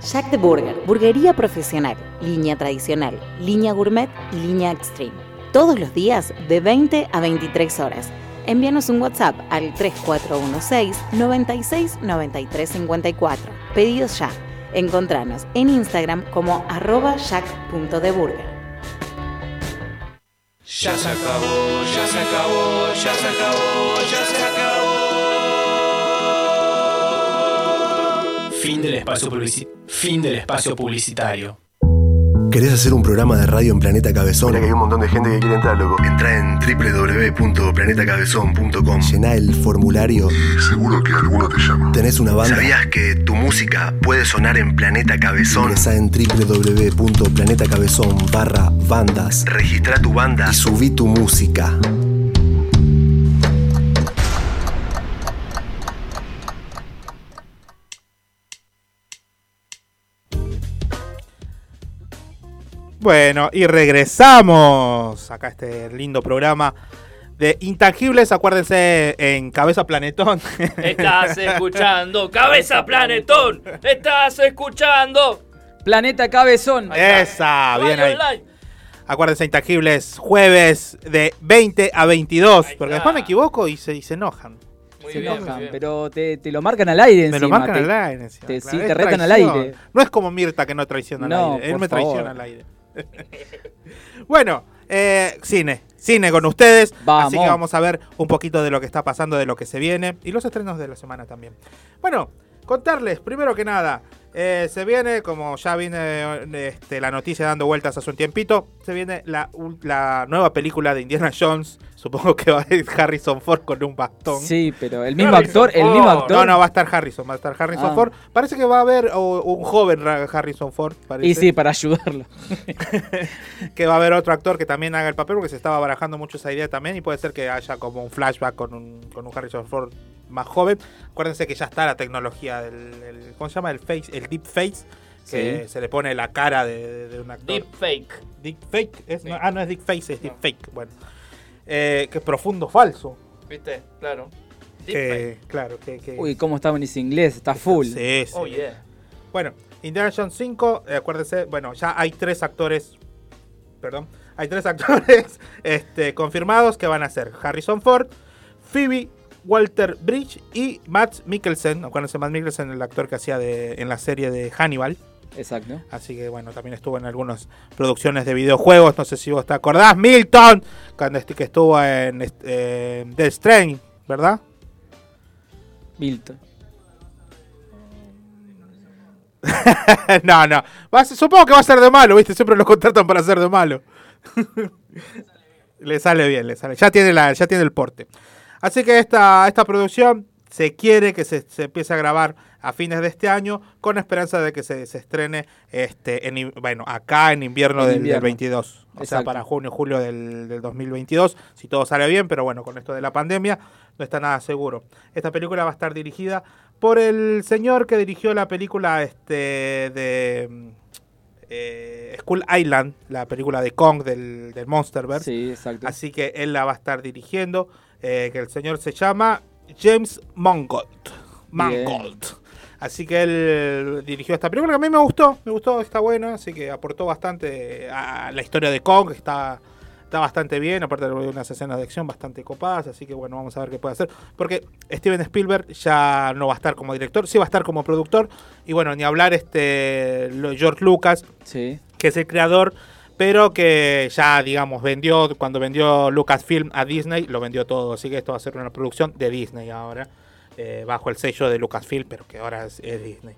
Jack the Burger, burguería profesional, línea tradicional, línea gourmet y línea extreme. Todos los días de 20 a 23 horas. Envíanos un WhatsApp al 3416 96 93 54. Pedidos ya. Encontranos en Instagram como arroba jack.deburger. Ya se acabó, ya se acabó, ya se acabó, ya se acabó. Fin del espacio, publici- fin del espacio publicitario. ¿Querés hacer un programa de radio en Planeta Cabezón? Que hay un montón de gente que quiere entrar, loco. Entra en www.planetacabezón.com. Llená el formulario. Seguro que alguno te llama. ¿Tenés una banda? ¿Sabías que tu música puede sonar en Planeta Cabezón? Ingresá en www.planetacabezón barra bandas. Registra tu banda. Y subí tu música. Bueno, y regresamos acá a este lindo programa de Intangibles. Acuérdense en Cabeza Planetón. [LAUGHS] Estás escuchando, cabeza planetón. Estás escuchando. Planeta Cabezón. Esa, bien ahí. Acuérdense, Intangibles, jueves de 20 a 22. Porque después me equivoco y se, y se enojan. Se enojan, pero te, te lo marcan al aire Me lo encima, marcan te- al aire. encima, te- claro, sí, es te retan al aire. No es como Mirta que no traiciona No, al aire. Él me favor. traiciona al aire. [LAUGHS] bueno, eh, cine. Cine con ustedes. Vamos. Así que vamos a ver un poquito de lo que está pasando, de lo que se viene. Y los estrenos de la semana también. Bueno, contarles, primero que nada. Eh, se viene, como ya viene este, la noticia dando vueltas hace un tiempito, se viene la, la nueva película de Indiana Jones. [LAUGHS] Supongo que va a ir Harrison Ford con un bastón. Sí, pero el mismo actor, el mismo actor. No, no, va a estar Harrison, va a estar Harrison Ah. Ford. Parece que va a haber o- un joven Harrison Ford. Parece Y sí, para ayudarlo. [LAUGHS] que va a haber otro actor que también haga el papel, porque se estaba barajando mucho esa idea también, y puede ser que haya como un flashback con un, con un Harrison Ford más joven. Acuérdense que ya está la tecnología del, el- ¿cómo se llama? El face, el deep face, que Sí. se le pone la cara de, de un actor. Deep fake. Deep fake, es, no, ah, no es deep face, es deep fake, bueno. Eh, que es profundo falso. ¿Viste? Claro. Que, claro, que, que- Uy, cómo está en ese inglés, está full. Sí, sí. Oh, yeah. Bueno, Indiana Jones 5, eh, acuérdense, bueno, ya hay tres actores, perdón, hay tres actores [LAUGHS] este, confirmados que van a ser Harrison Ford, Phoebe Walter Bridge y Matt Mikkelsen, acuérdense Matt Mikkelsen, el actor que hacía de, en la serie de Hannibal. Exacto. Así que bueno, también estuvo en algunas producciones de videojuegos, no sé si vos te acordás, Milton, cuando que estuvo en eh, Death Stranding, ¿verdad? Milton. [LAUGHS] no, no. Va a ser- supongo que va a ser de malo, ¿viste? Siempre lo contratan para ser de malo. [LAUGHS] le sale bien, le sale. Ya tiene, la, ya tiene el porte. Así que esta, esta producción se quiere que se, se empiece a grabar a fines de este año con esperanza de que se, se estrene este, en, bueno, acá en invierno, En del, invierno. del 22. O sea, para junio, julio del, del 2022, si todo sale bien, pero bueno, con esto de la pandemia no está nada seguro. Esta película va a estar dirigida por el señor que dirigió la película este de eh, Skull Island, la película de Kong del, del Monsterverse. Sí, exacto. Así que él la va a estar dirigiendo, eh, que el señor se llama James Mangold. Mangold. Así que él dirigió esta película que a mí me gustó, me gustó, está buena, así que aportó bastante a la historia de Kong, está, está bastante bien, aparte de unas escenas de acción bastante copadas, así que bueno, vamos a ver qué puede hacer, porque Steven Spielberg ya no va a estar como director, sí va a estar como productor, y bueno, ni hablar este George Lucas, Sí. que es el creador, pero que ya, digamos, vendió, cuando vendió Lucasfilm a Disney, lo vendió todo. Así que esto va a ser una producción de Disney ahora, eh, bajo el sello de Lucasfilm, pero que ahora es, Disney.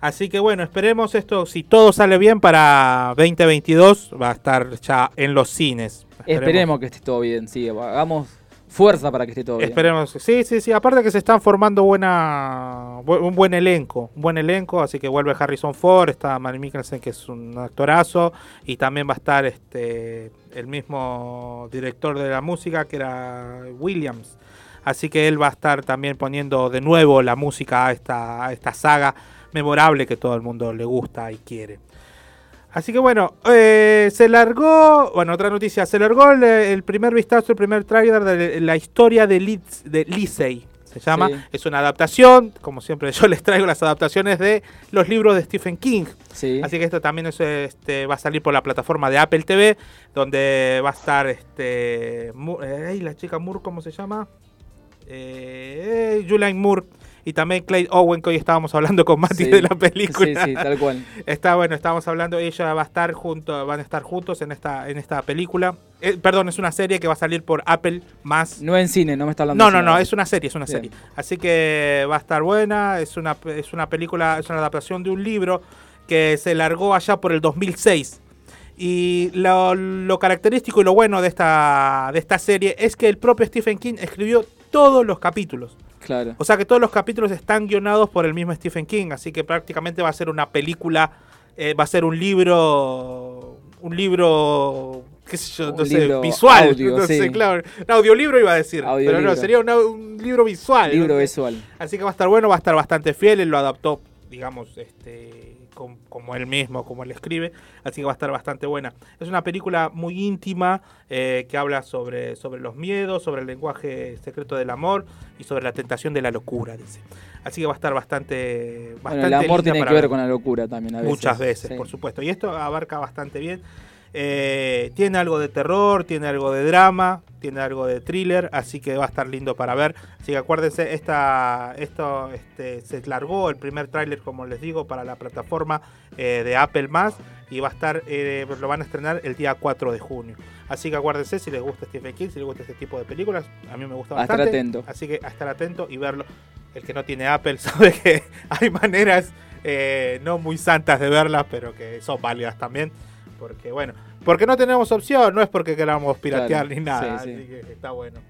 Así que bueno, esperemos esto, si todo sale bien para 2022, va a estar ya en los cines. Esperemos que esté todo bien, sí. Hagamos fuerza para que esté todo bien. Esperemos, sí, sí, sí. Aparte que se están formando buena, bu- un buen elenco, un buen elenco, así que vuelve Harrison Ford, está Matt Mikkelsen que es un actorazo y también va a estar este el mismo director de la música que era Williams. Así que él va a estar también poniendo de nuevo la música a esta, a esta saga memorable que todo el mundo le gusta y quiere. Así que bueno, eh, se largó, bueno, otra noticia, se largó el, el primer vistazo, el primer trailer de la historia de, Liz, de Lisey, se llama. Sí. Es una adaptación, como siempre yo [LAUGHS] les traigo las adaptaciones de los libros de Stephen King. Sí. Así que esto también es, este, va a salir por la plataforma de Apple TV, donde va a estar este, eh, la chica Moore, ¿cómo se llama? Eh, Julianne Moore y también Clay Owen, que hoy estábamos hablando con Mati Sí. de la película. Sí, sí, tal cual. [LAUGHS] Está bueno, estábamos hablando, ella va a estar junto, van a estar juntos en esta, en esta película. Eh, perdón, es una serie que va a salir por Apple más. No en cine, no me está hablando No, no, no, ahora. es una serie, es una Bien. serie. Así que va a estar buena, es una, es una película, es una adaptación de un libro que se largó allá por el 2006. Y lo, lo característico y lo bueno de esta, de esta serie es que el propio Stephen King escribió todos los capítulos. Claro. O sea que todos los capítulos están guionados por el mismo Stephen King, así que prácticamente va a ser una película, eh, va a ser un libro, un libro, qué sé yo, sé, libro visual, audio, [LAUGHS] sí. sé, claro, un audiolibro iba a decir, pero no, sería una- un libro visual. Libro ¿no? visual. Así que va a estar bueno, va a estar bastante fiel, él lo adaptó, digamos, este com- como él mismo, como él escribe, así que va a estar bastante buena. Es una película muy íntima eh, que habla sobre, sobre los miedos, sobre el lenguaje secreto del amor y sobre la tentación de la locura, dice. Así que va a estar bastante... Bueno, bastante el amor tiene que ver ver. con la locura también a veces. Muchas veces, Sí. por supuesto. Y esto abarca bastante bien. Eh, tiene algo de terror, tiene algo de drama, tiene algo de thriller, así que va a estar lindo para ver. Así que acuérdense, esta, esto este, se largó el primer tráiler, como les digo, para la plataforma eh, de Apple más y va a estar, eh, lo van a estrenar el día 4 de junio. Así que acuérdense si les gusta Stephen King, si les gusta este tipo de películas, a mí me gusta A estar bastante. atento. Así que a estar atento y verlo. El que no tiene Apple [LAUGHS] sabe que hay maneras eh, no muy santas de verlas, pero que son válidas también. Porque bueno, porque no tenemos opción, no es porque queramos piratear Claro, ni nada, sí, sí. así que está bueno.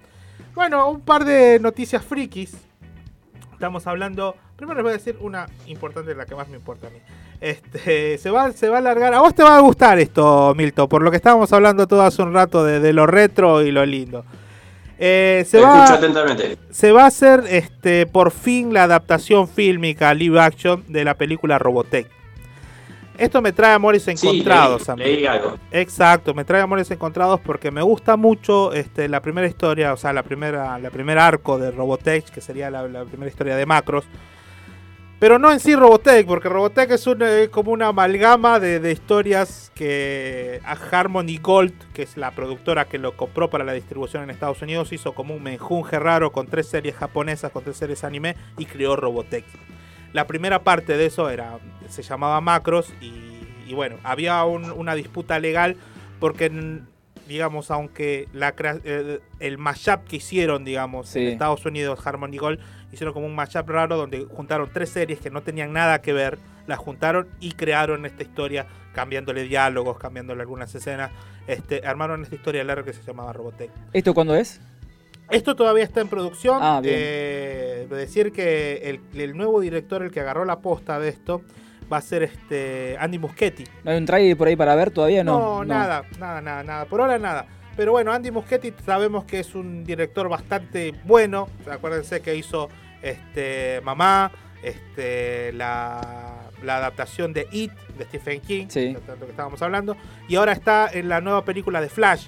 Bueno, un par de noticias frikis. Estamos hablando. Primero les voy a decir una importante, la que más me importa a mí. Este, se va, se va a alargar. A vos te va a gustar esto, Milton, por lo que estábamos hablando todo hace un rato de, de lo retro y lo lindo. Eh, se, va, escucho atentamente. se va a hacer este, por fin la adaptación fílmica live action de la película Robotech. Esto me trae amores encontrados leí- mí. leí algo. Exacto, me trae amores encontrados porque me gusta mucho este, la primera historia, o sea, la primera, la primer arco de Robotech, que sería la, la primera historia de Macros. Pero no en sí Robotech, porque Robotech es, un, eh, como una amalgama de, de historias que Harmony Gold, que es la productora que lo compró para la distribución en Estados Unidos, hizo como un menjunje raro con tres series japonesas, con tres series anime y creó Robotech. La primera parte de eso era se llamaba Macros y, y bueno, había un- una disputa legal porque, digamos, aunque la, crea- eh, el mashup que hicieron, digamos, en. Estados Unidos, Harmony Gold, hicieron como un mashup raro donde juntaron tres series que no tenían nada que ver, las juntaron y crearon esta historia, cambiándole diálogos, cambiándole algunas escenas, este, armaron esta historia larga que se llamaba Robotech. ¿Esto cuándo es? Esto todavía está en producción. Ah. Eh, de decir que el, el nuevo director, el que agarró la posta de esto, va a ser este Andy Muschietti. ¿No hay un trailer por ahí para ver todavía? No, No, nada, nada, nada, nada. Por ahora nada. Pero bueno, Andy Muschietti sabemos que es un director bastante bueno. Acuérdense que hizo este Mamá, este la, la adaptación de It de Stephen King, Sí. de tanto que estábamos hablando, y ahora está en la nueva película de Flash.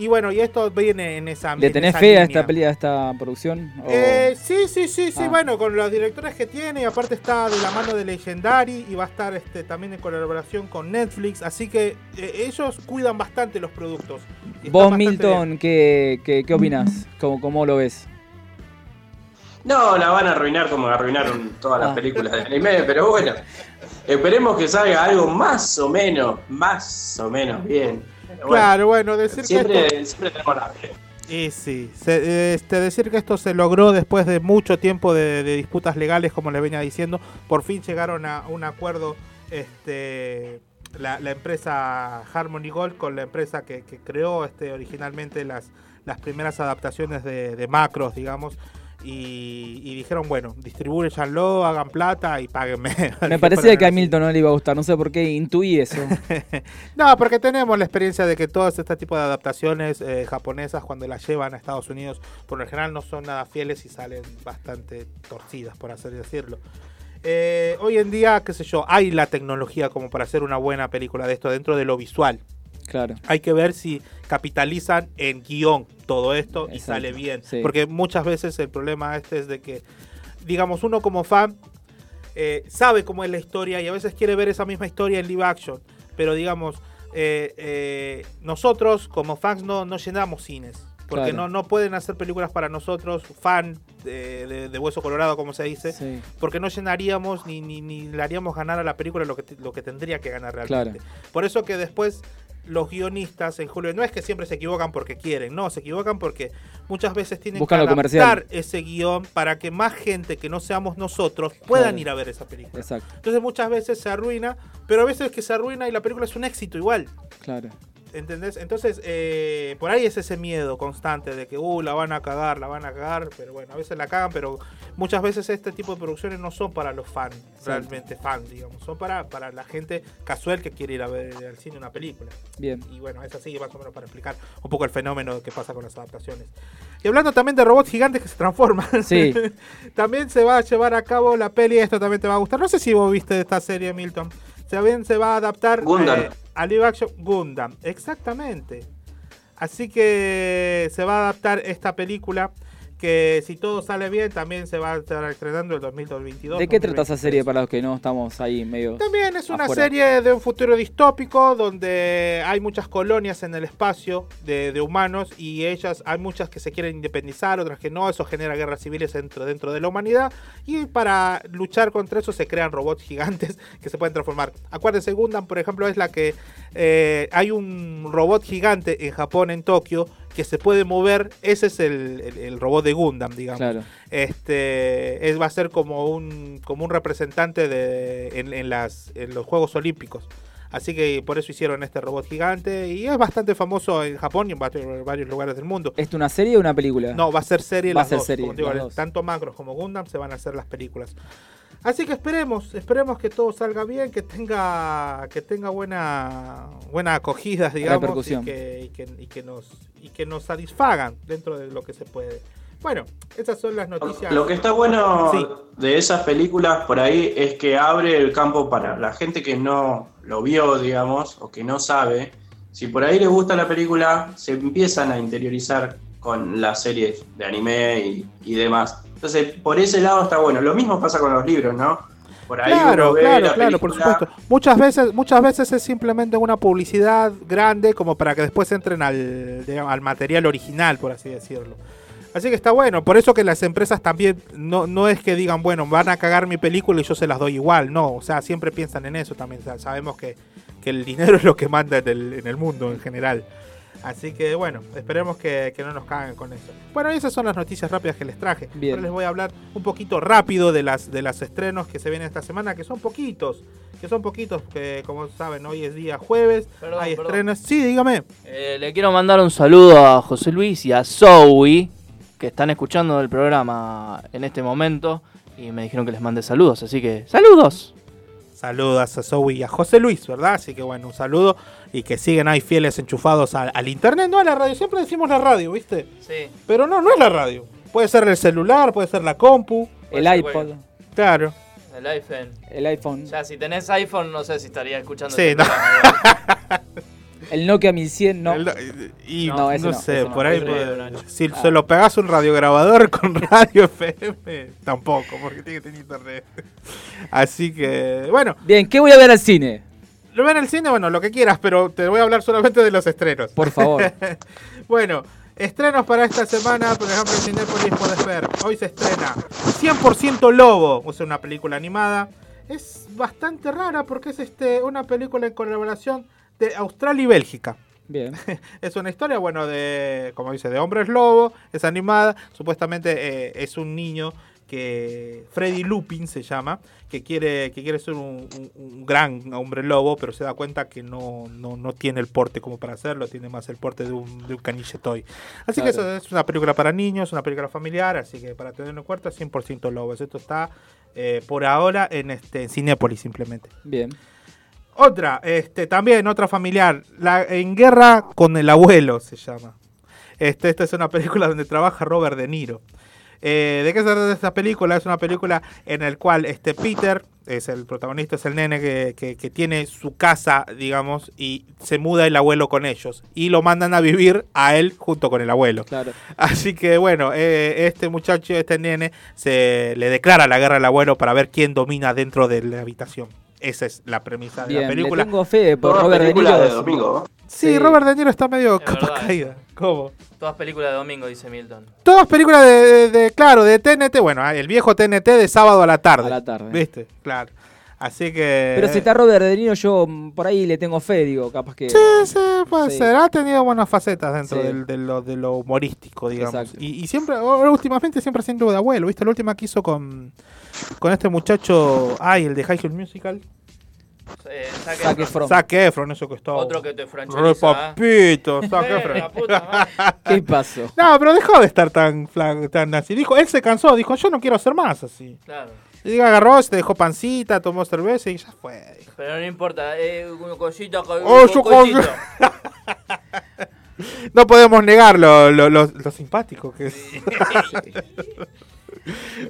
Y bueno, y esto viene en esa ¿Le en tenés esa fe a esta pelea, a esta producción? O- Eh, sí, sí, sí, sí, Ah. bueno, con los directores que tiene, y aparte está de la mano de Legendary y va a estar este, también en colaboración con Netflix, así que eh, ellos cuidan bastante los productos. Vos, Milton, ¿qué, qué, qué opinás? ¿Cómo, ¿Cómo lo ves? No, la van a arruinar como arruinaron todas las Ah. películas de anime, pero bueno. Esperemos que salga algo más o menos, más o menos bien. Pero Claro, bueno, decir siempre, que esto... siempre fe. Y sí, se- este, decir que esto se logró después de mucho tiempo de, de disputas legales, como les venía diciendo, por fin llegaron a un acuerdo este, la, la empresa Harmony Gold con la empresa que, que creó este, originalmente las, las primeras adaptaciones de, de macros, digamos. Y, y dijeron, bueno, distribuyanlo, hagan plata y páguenme. [LAUGHS] Me parecía que a Milton no le iba a gustar, no sé por qué intuí eso. [LAUGHS] No, porque tenemos la experiencia de que todos este tipo de adaptaciones eh, japonesas, cuando las llevan a Estados Unidos, por lo general no son nada fieles y salen bastante torcidas, por así decirlo. Eh, hoy en día, qué sé yo, hay la tecnología como para hacer una buena película de esto dentro de lo visual. Claro. Hay que ver si capitalizan en guion todo esto y sale bien. sí. Porque muchas veces el problema este es de que, digamos, uno como fan eh, sabe cómo es la historia y a veces quiere ver esa misma historia en live action. Pero digamos, eh, eh, nosotros como fans no, no llenamos cines. Porque Claro. no, no pueden hacer películas para nosotros, fan de, de- de hueso colorado, como se dice, Sí. porque no llenaríamos ni, ni, ni le haríamos ganar a la película lo que, lo que tendría que ganar realmente. Por eso que después los guionistas en Julio no es que siempre se equivocan porque quieren, no, se equivocan porque muchas veces tienen Buscan que comercial. adaptar ese guion para que más gente que no seamos nosotros puedan Claro. ir a ver esa película. Exacto, Entonces muchas veces se arruina, pero a veces que se arruina y la película es un éxito igual. claro. ¿Entendés? Entonces, eh, por ahí es ese miedo constante de que, uh, la van a cagar, la van a cagar, pero bueno, a veces la cagan, pero muchas veces este tipo de producciones no son para los fans, realmente fans, digamos, son para, para la gente casual que quiere ir a ver al cine una película. Bien. Y bueno, es así más o menos para explicar un poco el fenómeno que pasa con las adaptaciones. Y hablando también de robots gigantes que se transforman, [LAUGHS] Sí. también se va a llevar a cabo la peli, esto también te va a gustar, no sé si vos viste esta serie, Milton, también se va a adaptar Gundam. eh, a live action Gundam, exactamente. Así que se va a adaptar esta película que si todo sale bien también se va a estar estrenando el 2022. ¿De qué trata esa serie para los que no estamos ahí medio También es una afuera? serie de un futuro distópico donde hay muchas colonias en el espacio de, de humanos y ellas, hay muchas que se quieren independizar, otras que no, eso genera guerras civiles dentro, dentro de la humanidad y para luchar contra eso se crean robots [LAUGHS] gigantes que se pueden transformar. Acuérdense, Gundam, por ejemplo, es la que eh, hay un robot gigante en Japón, en Tokio, que se puede mover, ese es el, el- el robot de Gundam, digamos. Claro. Este es, va a ser como un, como un representante de, en, en las, en los Juegos Olímpicos. Así que por eso hicieron este robot gigante y es bastante famoso en Japón y en varios, lugares del mundo. ¿Esto una serie o una película? No, va a ser serie Va a las ser dos. serie, Como te digo, las dos. tanto Macros como Gundam se van a hacer las películas. Así que esperemos, esperemos que todo salga bien, que tenga, que tenga buena, buena acogida, digamos. Y, que, y que- y que nos, y que nos satisfagan dentro de lo que se puede. Bueno, esas son las noticias. Lo que está bueno Sí. de esas películas por ahí es que abre el campo para la gente que no lo vio, digamos, o que no sabe. Si por ahí les gusta la película, se empiezan a interiorizar con las series de anime y, y demás. Entonces, por ese lado está bueno. Lo mismo pasa con los libros, ¿no? Por ahí Claro, uno claro, la claro, por supuesto. Muchas veces, muchas veces es simplemente una publicidad grande como para que después entren al, digamos, al material original, por así decirlo. Así que está bueno, por eso que las empresas también no, no es que digan, bueno, van a cagar mi película y yo se las doy igual, no, o sea, siempre piensan en eso también, o sea, sabemos que, que el dinero [LAUGHS] es lo que manda en el, en el mundo en general. Así que bueno, esperemos que, que no nos caguen con eso. Bueno, y esas son las noticias rápidas que les traje. Bien. Ahora les voy a hablar un poquito rápido de las de los estrenos que se vienen esta semana, que son poquitos. Que son poquitos, que como saben, hoy es día jueves. Perdón, hay perdón. estrenos. Sí, dígame. Eh, le quiero mandar un saludo a José Luis y a Zoe, que están escuchando el programa en este momento y me dijeron que les mande saludos, así que ¡saludos! Saludos a Zoe y a José Luis, ¿verdad? Así que bueno, un saludo y que siguen ahí fieles enchufados al, al internet, no a la radio. Siempre decimos la radio, ¿viste? Sí. Pero no, no es la radio. Puede ser el celular, puede ser la compu. El iPod, Claro. El iPhone. el iPhone, Ya, si tenés iPhone, no sé si estaría escuchando Sí, este no. [LAUGHS] el Nokia 1100, no. Y No, no, ese no, sé, ese por ahí. Puede- si Ah. se lo pegas a un radiograbador [LAUGHS] con radio FM, tampoco, porque tiene que tener internet. Así que, bueno, Bien, ¿qué voy a ver al cine? lo ven en el cine, bueno, lo que quieras, pero te voy a hablar solamente de los estrenos. Por favor. [LAUGHS] bueno, estrenos para esta semana, por ejemplo, en Cinépolis podés ver. Hoy se estrena 100% Lobo, o sea, una película animada. Es bastante rara porque es este una película en colaboración de Australia y Bélgica. Bien. [LAUGHS] Es una historia, bueno, de, como dice, de hombres lobo, es animada, supuestamente eh, es un niño que Freddy Lupin se llama, que quiere, que quiere ser un, un- un gran hombre lobo, pero se da cuenta que no, no, no tiene el porte como para hacerlo, tiene más el porte de un, de un caniche toy. Así que eso es una película para niños, una película familiar, así que para tenerlo en cuenta, 100% lobos. Esto está eh, por ahora en, este, en Cinépolis simplemente. Bien. Otra, este, también otra familiar, la, En Guerra con el Abuelo se llama. Este, esta es una película donde trabaja Robert De Niro. Eh, ¿De qué se trata esta película? Es una película en la cual este Peter, es el protagonista, es el nene que, que- que tiene su casa, digamos, y se muda el abuelo con ellos. Y lo mandan a vivir a él junto con el abuelo. Claro. Así que bueno, eh, este muchacho, este nene, se le declara la guerra al abuelo para ver quién domina dentro de la habitación. Esa es la premisa de la le película. tengo fe por Toda Robert De Niro. de domingo. Sí, Sí. Robert De Niro está medio Es capa caída. ¿Cómo? Todas películas de domingo, dice Milton. Todas películas de, de- de- claro, de TNT, bueno, el viejo TNT de sábado a la tarde. A la tarde. ¿Viste? Claro. Así que... Pero si está Robert De Niro, yo mm, por ahí le tengo fe, digo, capaz que. Sí, sí, puede Sí. ser. Ha tenido buenas facetas dentro Sí. del- de, lo, de lo humorístico, digamos. Y, y siempre, últimamente siempre haciendo de abuelo, ¿viste? La última que hizo con, con este muchacho, ay, el de High School Musical. Eh, Zac Zac Efron. Zac Efron, eso que está... Otro que te Re francheliza. papito, [LAUGHS] Zac Eh, Efron. [LAUGHS] ¿Qué pasó? No, pero dejó de estar tan tan así. Dijo, él se cansó, dijo, yo no quiero hacer más así. Claro. Y agarró, se dejó pancita, tomó cerveza y ya fue. Pero no importa, eh, una cosita. co- Oh, un yo cosito. [LAUGHS] No podemos negar lo, lo- lo- lo simpático que es. [LAUGHS]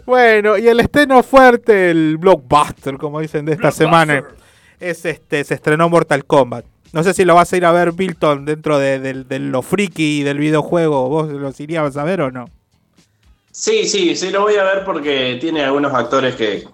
bueno, y el estreno fuerte, el blockbuster, como dicen de esta semana, es este, se estrenó Mortal Kombat. No sé si lo vas a ir a ver, Bilton, dentro de, de- de lo friki del videojuego. ¿Vos los irías a ver o no? Sí, sí, sí lo voy a ver porque tiene algunos actores que,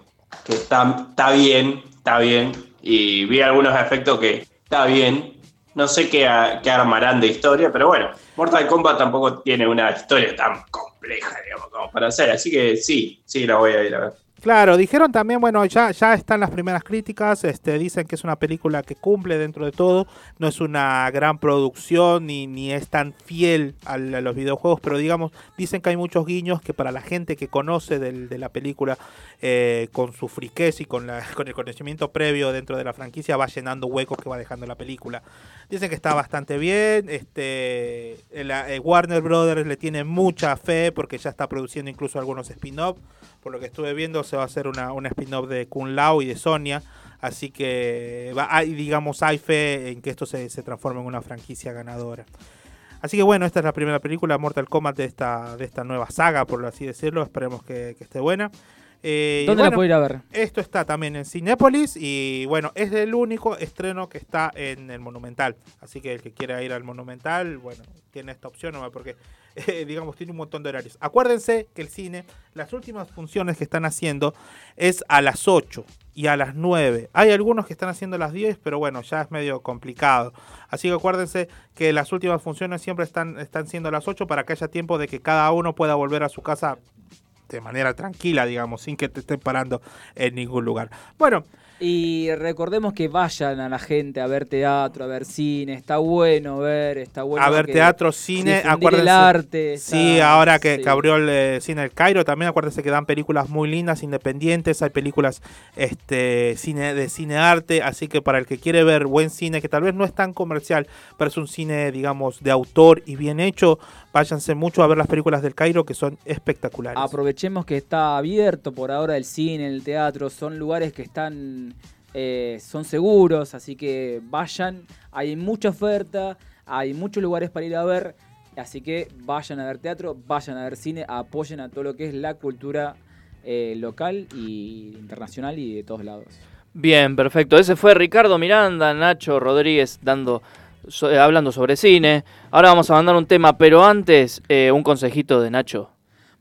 que está, está bien, está bien. Y vi algunos efectos que está bien. No sé qué, qué armarán de historia, pero bueno, Mortal Kombat tampoco tiene una historia tan compleja, digamos, como para hacer. Así que sí, sí la voy a ir a ver. Claro, dijeron también, bueno, ya, ya están las primeras críticas, este, dicen que es una película que cumple dentro de todo, no es una gran producción ni, ni es tan fiel a, los videojuegos, pero digamos, dicen que hay muchos guiños que para la gente que conoce de la película, eh, con su friquez y con, la, [LAUGHS] con el conocimiento previo dentro de la franquicia, va llenando huecos que va dejando la película. Dicen que está bastante bien, este, eh, Warner Brothers le tiene mucha fe porque ya está produciendo incluso algunos spin-off. Por lo que estuve viendo, se va a hacer una, spin-off de Kun Lao y de Sonia. Así que hay, digamos, hay fe en que esto se, se transforme en una franquicia ganadora. Así que bueno, esta es la primera película Mortal Kombat de esta, de esta nueva saga, por así decirlo. Esperemos que, que esté buena. Eh, ¿Dónde la puedo ir a ver? Esto está también en Cinépolis y bueno, es el único estreno que está en el Monumental. Así que el que quiera ir al Monumental, bueno, tiene esta opción nomás porque, [LAUGHS] eh, digamos, tiene un montón de horarios. Acuérdense que el cine, las últimas funciones que están haciendo es a las 8 y a las 9. Hay algunos que están haciendo a las 10, pero bueno, ya es medio complicado. Así que acuérdense que las últimas funciones siempre están, están siendo a las 8 para que haya tiempo de que cada uno pueda volver a su casa de manera tranquila, digamos, sin que te estén parando en ningún lugar. Bueno, Y recordemos que vayan a la gente a ver teatro, a ver cine, está bueno ver, está bueno a ver teatro, cine, acuérdense. el arte. está- sí, ahora que, sí. que abrió el eh, cine El Cairo, también acuérdense que dan películas muy lindas, independientes, hay películas este cine de cine arte, así que para el que quiere ver buen cine, que tal vez no es tan comercial, pero es un cine, digamos, de autor y bien hecho, váyanse mucho a ver las películas del Cairo que son espectaculares. Aprovechemos que está abierto por ahora el cine, el teatro, son lugares que están, eh, son seguros, así que vayan, hay mucha oferta, hay muchos lugares para ir a ver, así que vayan a ver teatro, vayan a ver cine, apoyen a todo lo que es la cultura eh, local y internacional y de todos lados. Bien, perfecto. Ese fue Ricardo Miranda, Nacho Rodríguez dando, so- eh, hablando sobre cine. Ahora vamos a mandar un tema, pero antes eh, un consejito de Nacho.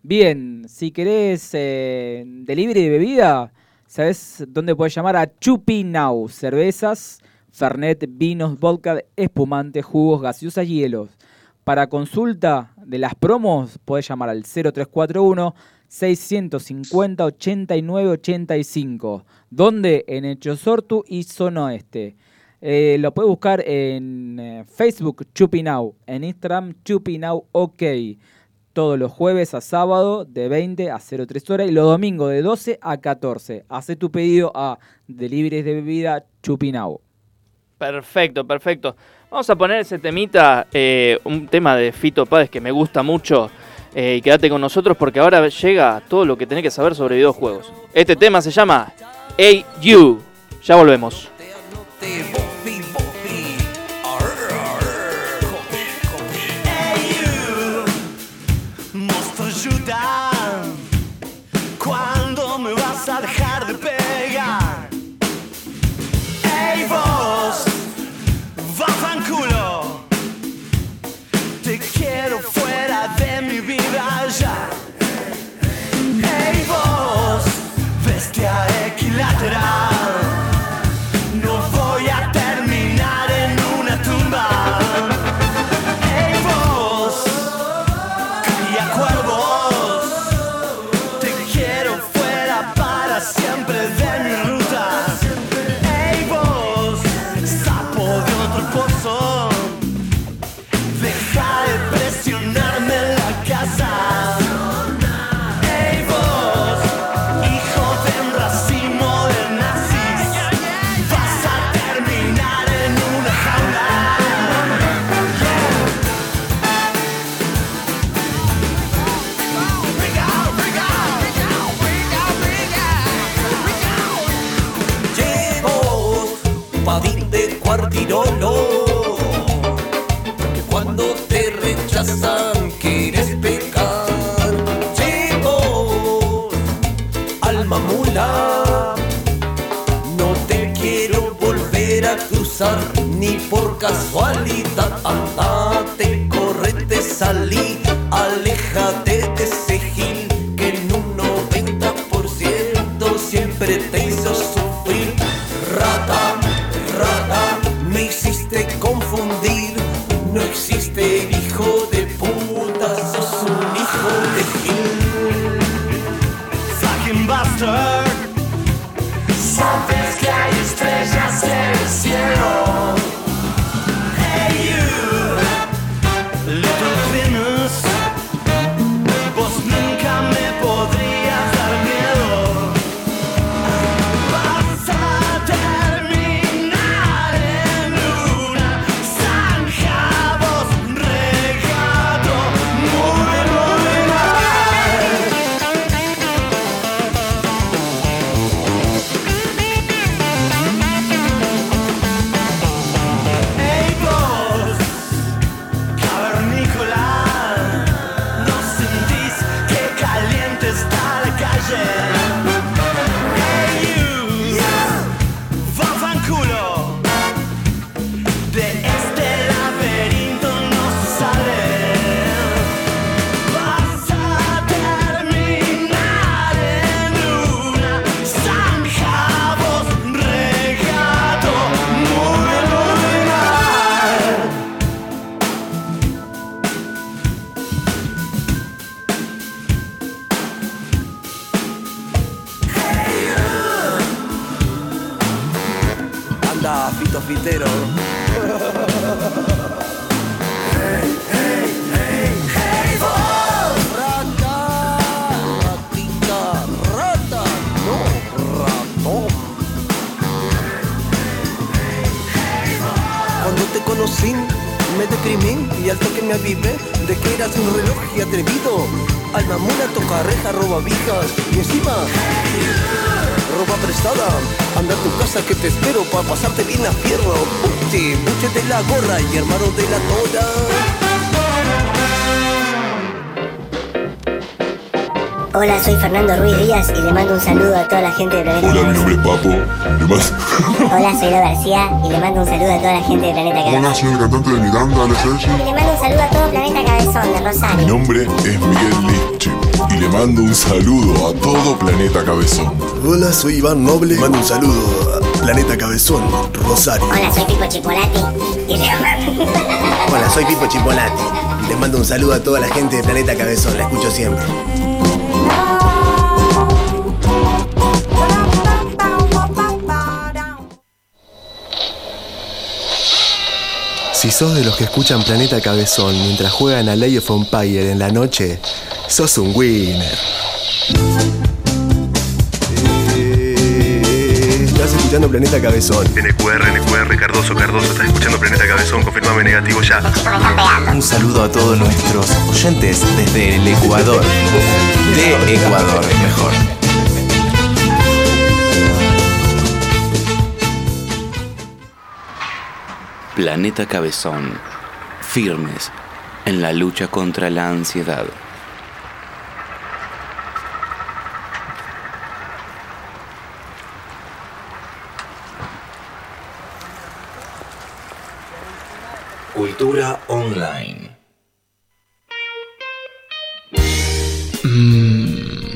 Bien, si querés eh, delivery de bebida, ¿sabes dónde puedes llamar? A Chupi Now. Cervezas, Fernet, vinos, vodka, espumante, jugos, gaseosas, hielos. Para consulta de las promos, puedes llamar al 0341 650 89 85. ¿Dónde? En Echosortu y Zona Oeste. Eh, lo puedes buscar en eh, Facebook Chupi Now, en Instagram Chupi Now OK todos los jueves a sábado de 20 a 03 horas y los domingos de 12 a 14. Hacé tu pedido a Deliveries de Bebida Chupinau. Perfecto, perfecto. Vamos a poner ese temita, eh, un tema de Fito Páez que me gusta mucho. eh, y quédate con nosotros porque ahora llega todo lo que tenés que saber sobre videojuegos. Este tema se llama Hey You. Ya volvemos. Casualidad. Andate, correte, salí, Mula, toca reja, roba vijas y encima ropa prestada. Anda a tu casa que te espero para pasarte bien a fierro. Puche, puche de la gorra y hermano de la toda. Hola, soy Fernando Ruiz Díaz y le mando un saludo a toda la gente de Planeta Hola, mi nombre es Papo. ¿Qué más? Hola, soy Lo García y le mando un saludo a toda la gente de Planeta Hola, Cabezón. soy el cantante de Miranda, Alex Sergi. Y le mando un saludo a todo Planeta Cabezón de Mi Rosario. nombre es Miguel Lich y le mando un saludo a todo Planeta Cabezón. Hola, soy Iván Noble. Mando un saludo a Planeta Cabezón, Rosario. Hola, soy Pipo Chipolati y le mando... Hola, soy Pipo Chipolati. Les mando un saludo a toda la gente de Planeta Cabezón. La escucho siempre. Si sos de los que escuchan Planeta Cabezón mientras juegan a Age of Empire en la noche, sos un winner. Eh, Estás escuchando Planeta Cabezón. NQR, NQR, Cardoso, Cardoso, estás escuchando Planeta Cabezón, confirmame negativo ya. Un saludo a todos nuestros oyentes desde el Ecuador. De Ecuador, mejor. Planeta Cabezón. Firmes en la lucha contra la ansiedad. Cultura online. Mm.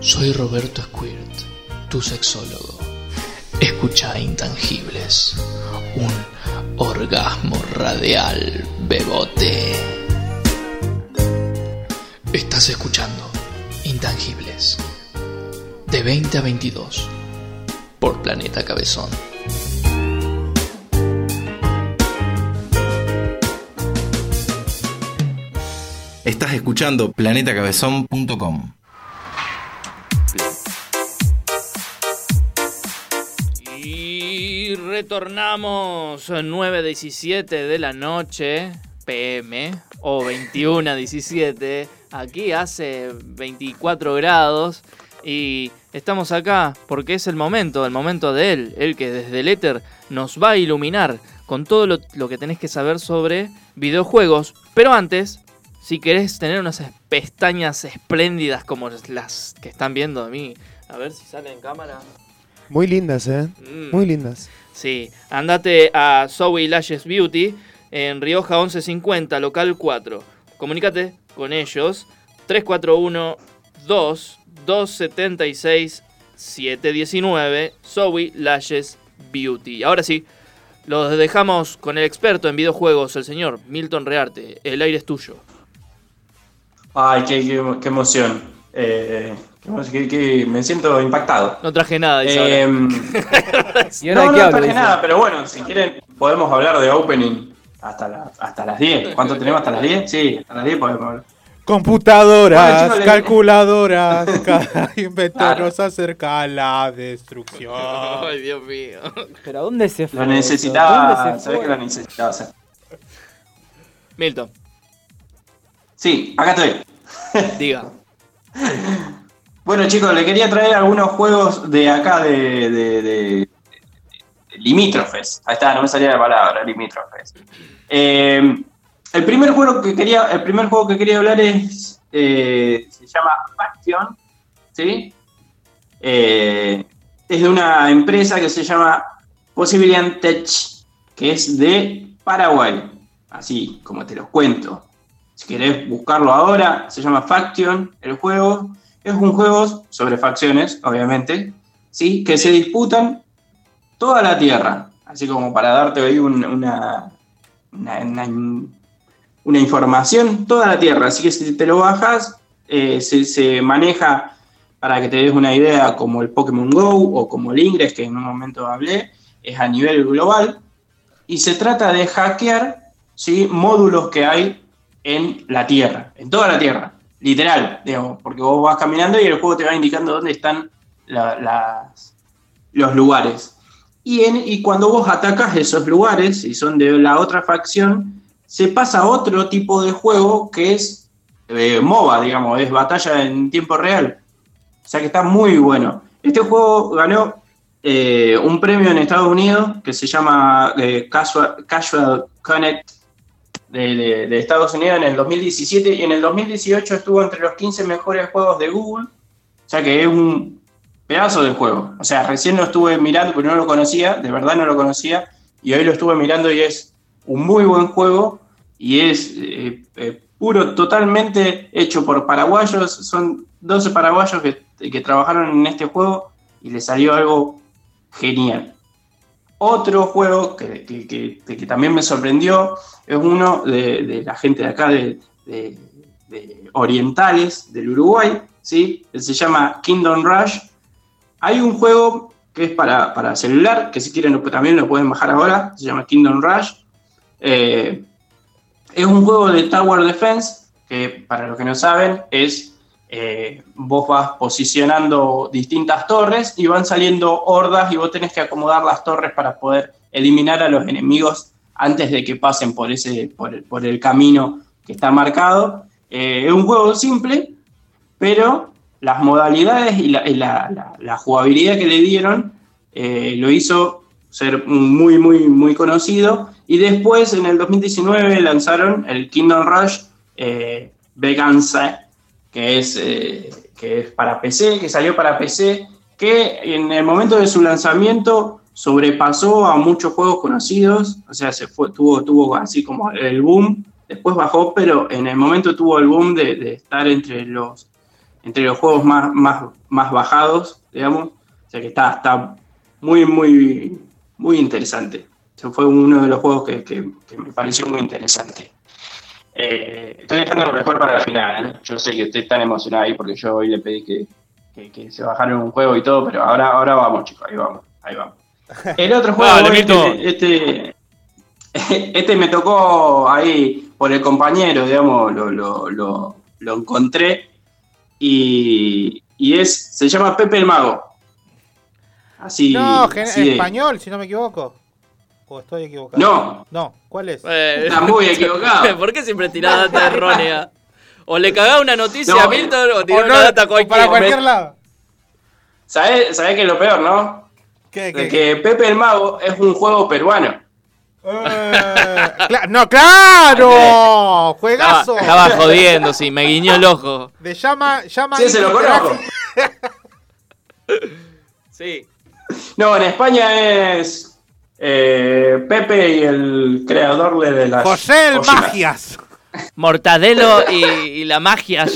Soy Roberto Squirt, tu sexólogo. Escucha Intangibles, un orgasmo radial, bebote. Estás escuchando Intangibles, de 20 a 22, por Planeta Cabezón. Estás escuchando planetacabezón.com. Y retornamos 9.17 de la noche, PM, o 21.17. Aquí hace 24 grados y estamos acá porque es el momento, el momento de él, el que desde el éter nos va a iluminar con todo lo, lo que tenés que saber sobre videojuegos. Pero antes, si querés tener unas pestañas espléndidas como las que están viendo de mí, a ver si sale en cámara. Muy lindas, ¿eh? Mm. Muy lindas. Sí, andate a Zoe Lashes Beauty en Rioja 1150, local 4. Comunícate con ellos 341 2 276 719 Zoe Lashes Beauty. Ahora sí, los dejamos con el experto en videojuegos, el señor Milton Rearte. El aire es tuyo. Ay, qué, qué- qué emoción. Eh, qué emo- qué- qué- me siento impactado. No traje nada, dice Eh, ahora. [LAUGHS] ¿Y ahora no, no hablo? traje dice? nada, pero bueno, si quieren podemos hablar de opening hasta, la- hasta las 10. ¿Cuánto tenemos hasta las 10? Sí, hasta las 10 podemos hablar. Computadoras, Bueno, calculadoras, [LAUGHS] cada invento Claro. nos acerca a la destrucción. Ay, Dios mío. ¿Pero a dónde se fue? Lo necesitaba, ¿Dónde se sabés que lo necesitaba hacer. Milton, Sí, acá estoy. diga. [LAUGHS] Bueno chicos, le quería traer algunos juegos de acá de, de, de- de limítrofes. Ahí está, no me salía la palabra, limítrofes. Eh, el primer juego que quería, el primer juego que quería hablar es eh, se llama Faction, ¿sí? Eh, es de una empresa que se llama Possibilian Tech, que es de Paraguay. Así como te los cuento. Si querés buscarlo ahora, se llama Faction, el juego. Es un juego sobre facciones, obviamente, ¿sí? que se disputan toda la Tierra. Así como para darte una, una, una- una información, toda la Tierra. Así que si te lo bajas, eh, se, se maneja, para que te des una idea, como el Pokémon Go o como el Ingress, que en un momento hablé, es a nivel global y se trata de hackear ¿sí? módulos que hay en la Tierra, en toda la Tierra, literal, digamos, porque vos vas caminando y el juego te va indicando dónde están la- las- los lugares. Y, en- y cuando vos atacas esos lugares, y son de la otra facción, se pasa a otro tipo de juego que es eh, MOBA, digamos, es batalla en tiempo real. O sea que está muy bueno. Este juego ganó eh, un premio en Estados Unidos que se llama eh, Casual Connect de, Estados Unidos en el 2017 y en el 2018 estuvo entre los 15 mejores juegos de Google. O sea que es un pedazo de juego. O sea, recién lo estuve mirando, pero no lo conocía, de verdad no lo conocía, y hoy lo estuve mirando y es un muy buen juego y es eh, eh, puro, totalmente hecho por paraguayos. Son 12 paraguayos que, que trabajaron en este juego y le salió algo genial. Otro juego que, que- que- también me sorprendió es uno de, de la gente de acá, de, de- orientales del Uruguay, ¿sí? se llama Kingdom Rush. Hay un juego que es para, para celular, que si quieren también lo pueden bajar ahora, se llama Kingdom Rush. Eh, es un juego de Tower Defense, que para los que no saben es eh, vos vas posicionando distintas torres y van saliendo hordas y vos tenés que acomodar las torres para poder eliminar a los enemigos antes de que pasen por, ese, por, el- por el camino que está marcado. Eh, es un juego simple, pero las modalidades y la, la- jugabilidad que le dieron eh, lo hizo ser muy, muy, muy conocido. Y después, en el 2019, lanzaron el Kingdom Rush Veganza, que es, eh, que es para PC, que salió para PC, que en el momento de su lanzamiento sobrepasó a muchos juegos conocidos, o sea, se fue, tuvo, tuvo así como el boom, después bajó, pero en el momento tuvo el boom de, estar entre los, entre los juegos más, más, más bajados, digamos, o sea que está, está muy, muy, muy interesante. Fue uno de los juegos que- que me pareció muy interesante. Eh, estoy dejando lo mejor para la final. ¿eh? Yo sé que ustedes están emocionados ahí porque yo hoy le pedí que, que- que se bajaran un juego y todo, pero ahora, ahora vamos, chicos, ahí vamos, ahí vamos. [LAUGHS] El otro juego, Dale, este, este, [LAUGHS] este me tocó ahí por el compañero, digamos, lo, lo, lo, lo encontré y, y es, se llama Pepe el Mago. Así, no, de- español, si no me equivoco. ¿O estoy equivocado? No. No, ¿cuál es? Está muy equivocado. [LAUGHS] ¿Por qué siempre tirás data errónea? [LAUGHS] O le cagás una noticia No, a Milton o tirás no, una data o cualquiera. para cualquier lado. ¿Sabés, sabés qué es lo peor, no? ¿Qué, De que Pepe el Mago es un juego peruano. [LAUGHS] Cla- no, claro, juegazo. Estaba, estaba jodiendo, sí, me guiñó el ojo. De llama, llama. Sí, se lo conozco. Sí. No, en España es eh, Pepe y el creador de, de las. José el. Magias. Mortadelo y, y la magia.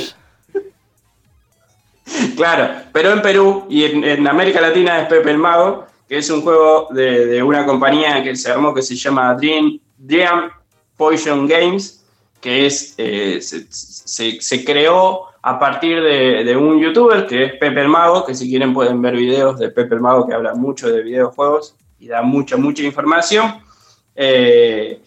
Claro, pero en Perú y en, en América Latina es Pepe el Mago, que es un juego de, de una compañía que se armó que se llama Dream, Dream Poison Games, que es, eh, se, se- se creó a partir de, de un youtuber que es Pepe el Mago, que si quieren pueden ver videos de Pepe el Mago que habla mucho de videojuegos y da mucha, mucha información, eh,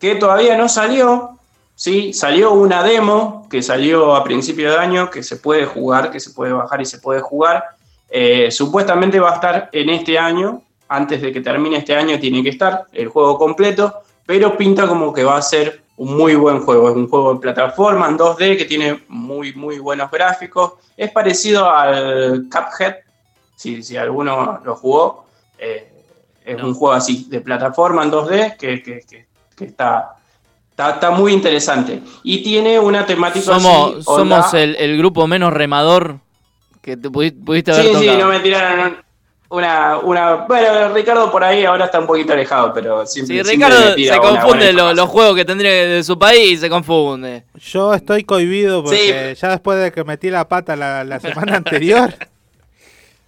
que todavía no salió, ¿sí? Salió una demo que salió a principio de año que se puede jugar, que se puede bajar y se puede jugar. Eh, supuestamente va a estar en este año, antes de que termine este año tiene que estar el juego completo, pero pinta como que va a ser un muy buen juego. Es un juego de plataforma en 2D que tiene muy, muy buenos gráficos. Es parecido al Cuphead, si, si alguno lo jugó. Eh, es un juego así, de plataforma en 2D que, que- que- que está, está, está muy interesante. Y tiene una temática Somos, así, somos el, el grupo menos remador que te pudi- pudiste haber Sí, sí, no me tiraron una, una... Bueno, Ricardo por ahí ahora está un poquito alejado, pero siempre, Sí, siempre Ricardo se confunde lo- los juegos que tendría de su país, se confunde. Yo estoy cohibido porque ya después de que metí la pata la, la semana [LAUGHS] anterior.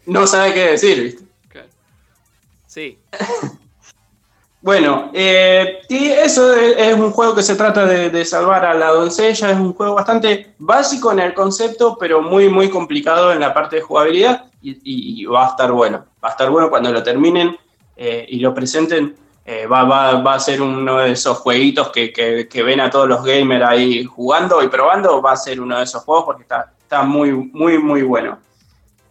No sabe qué decir, ¿viste? Sí. Bueno, eh, y eso es, un juego que se trata de, salvar a la doncella, es un juego bastante básico en el concepto, pero muy, muy complicado en la parte de jugabilidad y, va a estar bueno. Va a estar bueno cuando lo terminen. eh, y lo presenten, eh, va, a ser uno de esos jueguitos que, ven a todos los gamers ahí jugando y probando, va a ser uno de esos juegos porque está, está muy, muy, muy bueno.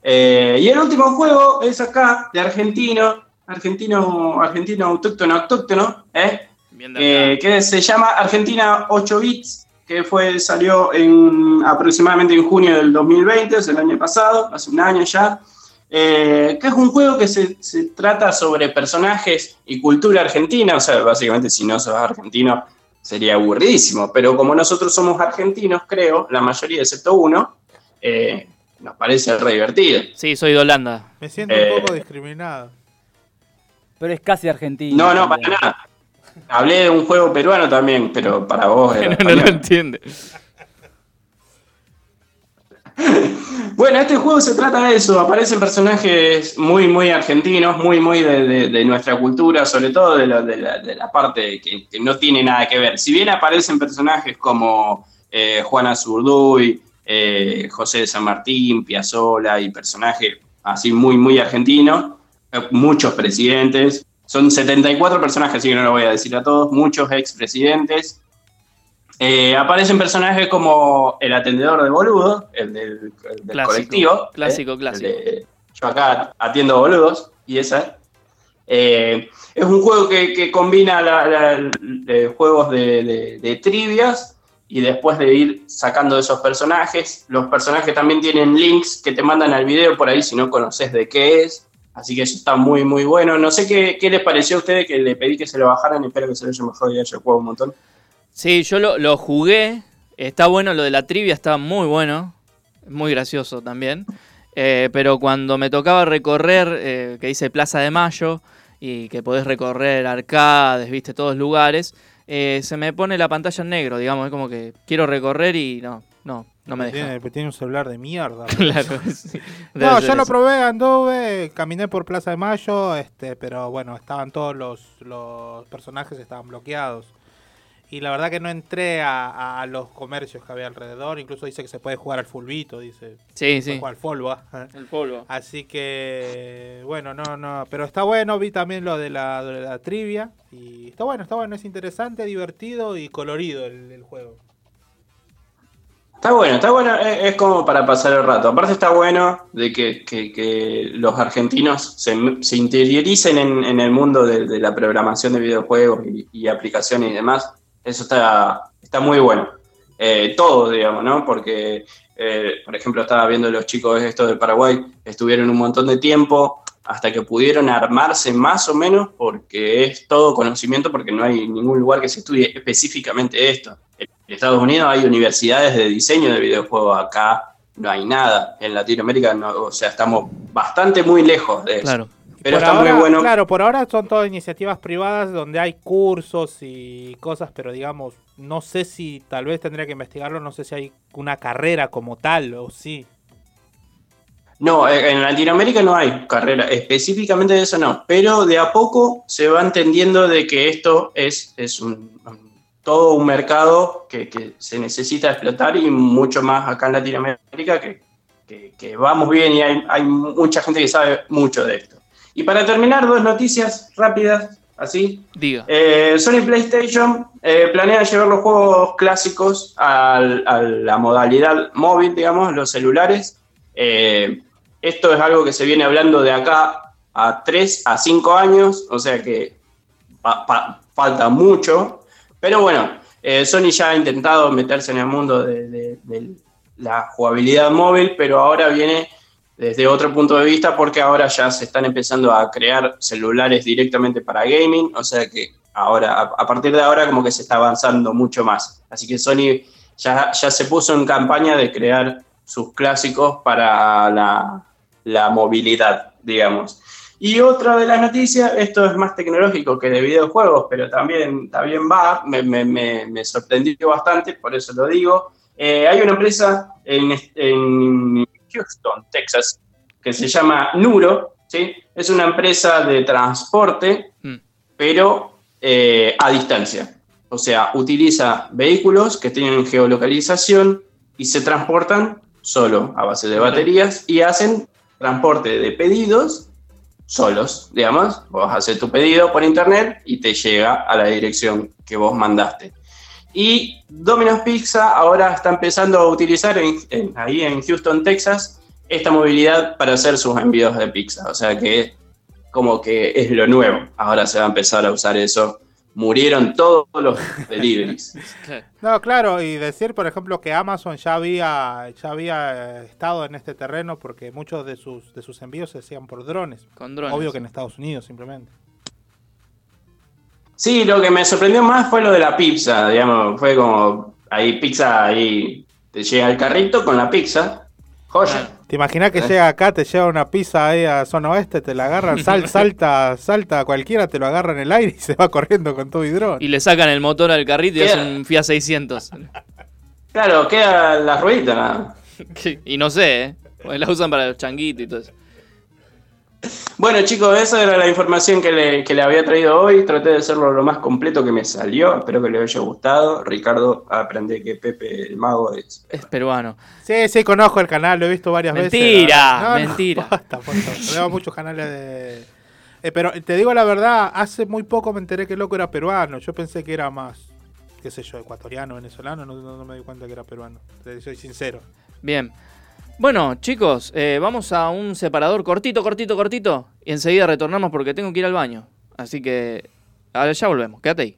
Y el último juego es acá, de argentino, argentino, argentino autóctono, autóctono, ¿eh? Eh, que se llama Argentina 8 bits, que fue, salió en, aproximadamente en junio del 2020, es el año pasado, hace un año ya, eh, que es un juego que se, se trata sobre personajes y cultura argentina, o sea, básicamente si no sos argentino sería aburridísimo, pero como nosotros somos argentinos, creo, la mayoría excepto uno, eh, nos parece re divertido. Sí, soy de Holanda. Me siento Eh, un poco discriminado. Pero es casi argentino. No, no, para nada. Hablé de un juego peruano también, pero para vos era no lo entiende. [LAUGHS] Bueno, este juego se trata de eso. Aparecen personajes muy, muy argentinos, muy, muy de, de- de nuestra cultura, sobre todo de la, de la- de la parte que, que no tiene nada que ver. Si bien aparecen personajes como eh, Juana Zurduy, eh, José de San Martín, Piazzolla y personajes así muy, muy argentinos, muchos presidentes. Son 74 personajes, así que no lo voy a decir a todos, muchos expresidentes. Eh, aparecen personajes como el atendedor de boludo, el del, el del Clásico, colectivo. clásico, eh, clásico. de- yo acá atiendo boludos, y esa. Eh, es un juego que, que combina la- la- eh, juegos de, de- de trivias y después de ir sacando esos personajes. Los personajes también tienen links que te mandan al video por ahí si no conoces de qué es. Así que eso está muy, muy bueno. No sé qué, qué les pareció a ustedes que le pedí que se lo bajaran. Espero que se lo haya mejor y haya jugado un montón. Sí, yo lo, lo jugué. Está bueno, lo de la trivia está muy bueno. Muy gracioso también. Eh, pero cuando me tocaba recorrer, eh, que dice Plaza de Mayo, y que podés recorrer arcades, viste, todos lugares, eh, se me pone la pantalla en negro, digamos. Es como que quiero recorrer y no, no, no me deja. Tiene, tiene un celular de mierda. [LAUGHS] Claro, [LAUGHS] sí. No, yo lo probé, anduve, caminé por Plaza de Mayo, este, pero bueno, estaban todos los, los personajes estaban bloqueados. Y la verdad que no entré a, a los comercios que había alrededor, incluso dice que se puede jugar al fulbito, dice. Sí, sí. jugar al folva. [LAUGHS] El polvo. Así que, bueno, no, no, pero está bueno, vi también lo de la, de la trivia. Y está bueno, está bueno, es interesante, divertido y colorido el, el juego. Está bueno, está bueno, es, es como para pasar el rato. Aparte está bueno de que, que- que los argentinos se, se interioricen en, en el mundo de, de la programación de videojuegos y, y aplicaciones y demás. Eso está, está muy bueno. Eh, todo, digamos, ¿no? Porque, eh, por ejemplo, estaba viendo los chicos estos de Paraguay, estuvieron un montón de tiempo hasta que pudieron armarse más o menos, porque es todo conocimiento, porque no hay ningún lugar que se estudie específicamente esto. En Estados Unidos hay universidades de diseño de videojuegos, acá no hay nada. En Latinoamérica, no, o sea, estamos bastante muy lejos de eso. Claro. Pero Por está ahora, muy bueno. Claro, por ahora son todas iniciativas privadas donde hay cursos y cosas, pero digamos, no sé si tal vez tendría que investigarlo, no sé si hay una carrera como tal o sí. No, eh, en Latinoamérica no hay carrera, específicamente de eso no, pero de a poco se va entendiendo de que esto es, es un, un- todo un mercado que, que se necesita explotar y mucho más acá en Latinoamérica que, que- que vamos bien y hay, hay mucha gente que sabe mucho de esto. Y para terminar, dos noticias rápidas, así. Diga. Eh, Sony PlayStation eh, planea llevar los juegos clásicos al- a la modalidad móvil, digamos, los celulares. Eh, esto es algo que se viene hablando de acá a 3 a 5 años, o sea que falta mucho. Pero bueno, eh, Sony ya ha intentado meterse en el mundo de la jugabilidad móvil, pero ahora viene desde otro punto de vista porque ahora ya se están empezando a crear celulares directamente para gaming, o sea que ahora, a, a partir de ahora como que se está avanzando mucho más. Así que Sony ya, ya se puso en campaña de crear sus clásicos para la, la movilidad, digamos. Y otra de las noticias, esto es más tecnológico que de videojuegos, pero también, también va, me, me- me- me sorprendió bastante, por eso lo digo. Eh, hay una empresa en, en Houston, Texas, que se llama Nuro, ¿sí? Es una empresa de transporte, pero eh, a distancia. O sea, utiliza vehículos que tienen geolocalización y se transportan solo a base de baterías y hacen transporte de pedidos solos, digamos. Vos haces tu pedido por internet y te llega a la dirección que vos mandaste. Y Domino's Pizza ahora está empezando a utilizar ahí en Houston, Texas, esta movilidad para hacer sus envíos de pizza. O sea que como que es lo nuevo. Ahora se va a empezar a usar eso. Murieron todos los [LAUGHS] deliveries. No, claro, y decir, por ejemplo, que Amazon ya había, ya había eh, estado en este terreno porque muchos de sus, de sus envíos se hacían por drones. Con drones, Obvio que en Estados Unidos, simplemente. Sí, lo que me sorprendió más fue lo de la pizza, digamos, fue como ahí pizza, ahí te llega el carrito con la pizza, joya. ¿Te imaginas que Eh. llega acá, te lleva una pizza ahí a zona oeste, te la agarran, sal, [LAUGHS] salta, salta cualquiera, te lo agarra en el aire y se va corriendo con todo y dron? Y le sacan el motor al carrito y es un Fiat 600. Claro, queda la ruedita nada. [LAUGHS] y no sé, ¿eh? La usan para los changuitos y todo eso. Bueno chicos, esa era la información que le, que le había traído hoy, traté de hacerlo lo más completo que me salió, espero que les haya gustado. Ricardo, aprende que Pepe el mago es... Es peruano. Sí, sí, conozco el canal, lo he visto varias veces. Mentira, No, no, mentira. [LAUGHS] por favor. Veo muchos canales de... Eh, pero te digo la verdad, hace muy poco me enteré que el loco era peruano. Yo pensé que era más, qué sé yo, ecuatoriano, venezolano. No, no- no me di cuenta que era peruano. Te soy sincero. Bien. Bueno, chicos, eh, vamos a un separador cortito, cortito, cortito. Y enseguida retornamos porque tengo que ir al baño. Así que ahora ya volvemos. Quédate ahí.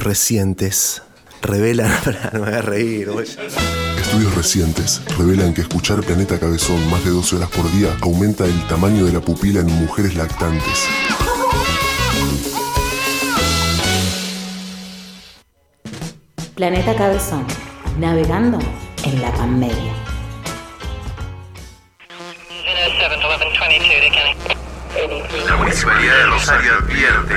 Estudios recientes revelan. [LAUGHS] No me hagas reír, güey. Estudios recientes revelan que escuchar Planeta Cabezón más de 12 horas por día aumenta el tamaño de la pupila en mujeres lactantes. Planeta Cabezón. Navegando en la pandemia. La Municipalidad de Rosario advierte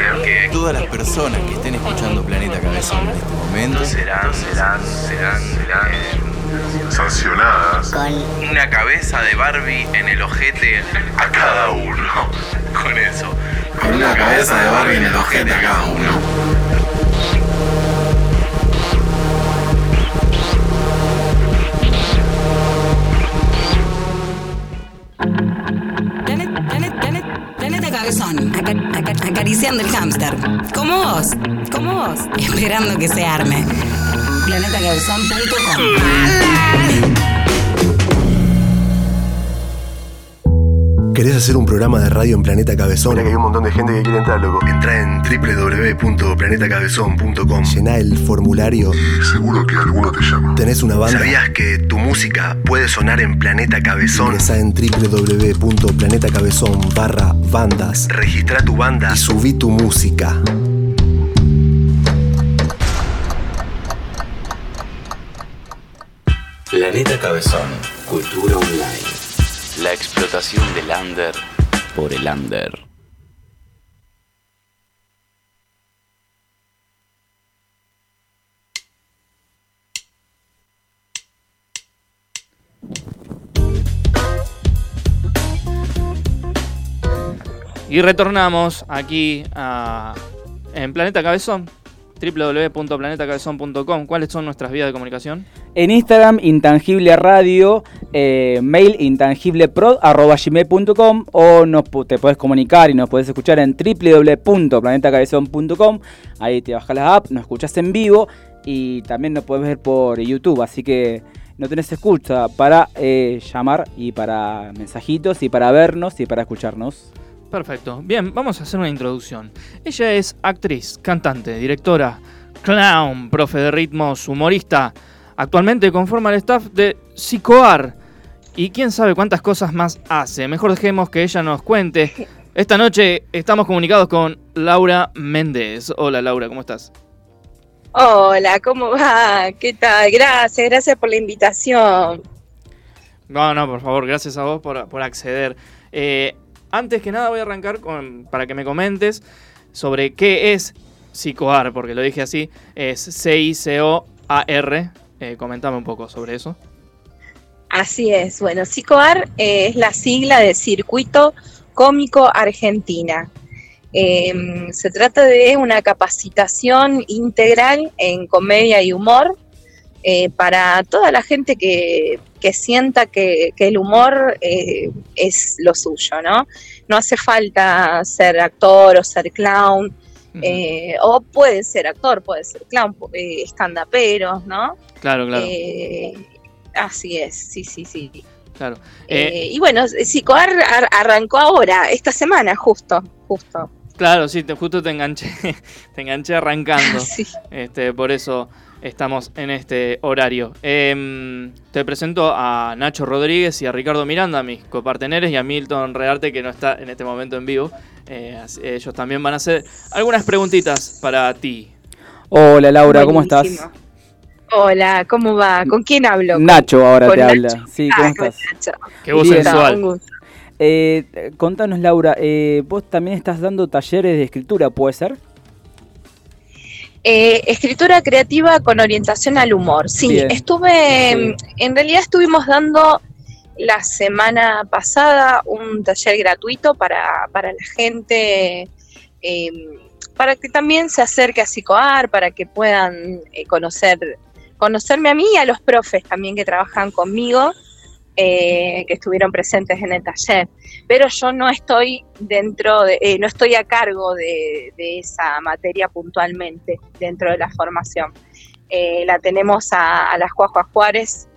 todas las personas que estén escuchando Planeta Cabezón en este momento serán, serán, serán, serán sancionadas con una cabeza de Barbie en el ojete a cada uno. [LAUGHS] Con eso. Con una cabeza de Barbie en el ojete a cada uno. Hámster. Como vos, como vos, esperando que se arme. PlanetaCabezón.com ¿Querés hacer un programa de radio en Planeta Cabezón? Mira que hay un montón de gente que quiere entrar, loco. Entra en www.planetacabezón.com. Llená el formulario. Y seguro que alguno te llama. ¿Tenés una banda? ¿Sabías que tu música puede sonar en Planeta Cabezón? Ingresá en www.planetacabezón barra bandas. Registra tu banda. Y subí tu música. Planeta Cabezón. Cultura online. La explotación del under por el under. Y retornamos aquí a, en Planeta Cabezón, www.planetacabezón.com. ¿Cuáles son nuestras vías de comunicación? En Instagram, Intangible Radio, eh, mail intangibleprod.gmail.com o nos, te puedes comunicar y nos puedes escuchar en www.planetacabezón.com. Ahí te bajas la app, nos escuchas en vivo y también nos puedes ver por YouTube. Así que no tenés excusa para eh, llamar y para mensajitos y para vernos y para escucharnos. Perfecto. Bien, vamos a hacer una introducción. Ella es actriz, cantante, directora, clown, profe de ritmos, humorista. Actualmente conforma el staff de Psicoar. Y quién sabe cuántas cosas más hace. Mejor dejemos que ella nos cuente. Esta noche estamos comunicados con Laura Méndez. Hola Laura, ¿cómo estás? Hola, ¿cómo va? ¿Qué tal? Gracias, gracias por la invitación. No, no, por favor, gracias a vos por, por acceder. Eh, antes que nada voy a arrancar con, para que me comentes sobre qué es Psicoar, porque lo dije así, es C-I-C-O-A-R. Eh, comentame un poco sobre eso. Así es, bueno, CICOAR eh, es la sigla de Circuito Cómico Argentina. Eh, se trata de una capacitación integral en comedia y humor eh, para toda la gente que, que sienta que, que el humor eh, es lo suyo, ¿no? No hace falta ser actor o ser clown, eh, o puede ser actor, puede ser clown, stand-uperos, ¿no? Claro, claro. Así es, sí, sí, sí. claro. Y bueno, Psicoar ar- arrancó ahora, esta semana, justo, justo. claro, sí, te, justo te enganché, [LAUGHS] te enganché arrancando. [LAUGHS] Sí. Este, por eso estamos en este horario. Em, te presento a Nacho Rodríguez y a Ricardo Miranda, mis coparteneres, y a Milton Rearte, que no está en este momento en vivo. Eh, ellos también van a hacer algunas preguntitas para ti. Hola Laura, ¿cómo estás? Hola, ¿cómo va? ¿Con quién hablo? Nacho ahora Con te Nacho. habla. Sí, ¿cómo Ah, estás? Nacho. Qué voz Bien. sensual. Un gusto. Eh, eh, contanos Laura, eh, vos también estás dando talleres de escritura, ¿puede ser? Eh, escritura creativa con orientación al humor. Sí, Bien. estuve, en realidad estuvimos dando la semana pasada un taller gratuito para, para la gente, eh, para que también se acerque a Psicoar, para que puedan eh, conocer, conocerme a mí y a los profes también que trabajan conmigo, eh, que estuvieron presentes en el taller. Pero yo no estoy dentro de, eh, no estoy a cargo de, de esa materia puntualmente dentro de la formación. Eh, la tenemos a, a la Juárez,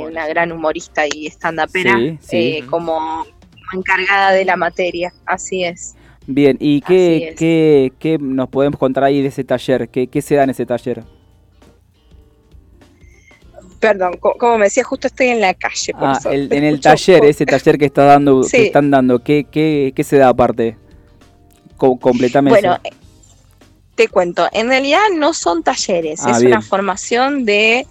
una gran humorista y stand-upera, Sí, sí. como encargada de la materia, así es. Bien, ¿y qué, qué, qué nos podemos contar ahí de ese taller? ¿Qué, qué se da en ese taller? Perdón, co- como me decía, justo estoy en la calle. Por Ah, eso el- te en el taller, ese taller que está dando, Sí. que están dando, ¿qué, qué, qué se da aparte? Co- completame Bueno, eso. eh, te cuento, en realidad no son talleres, Ah, es bien. una formación de,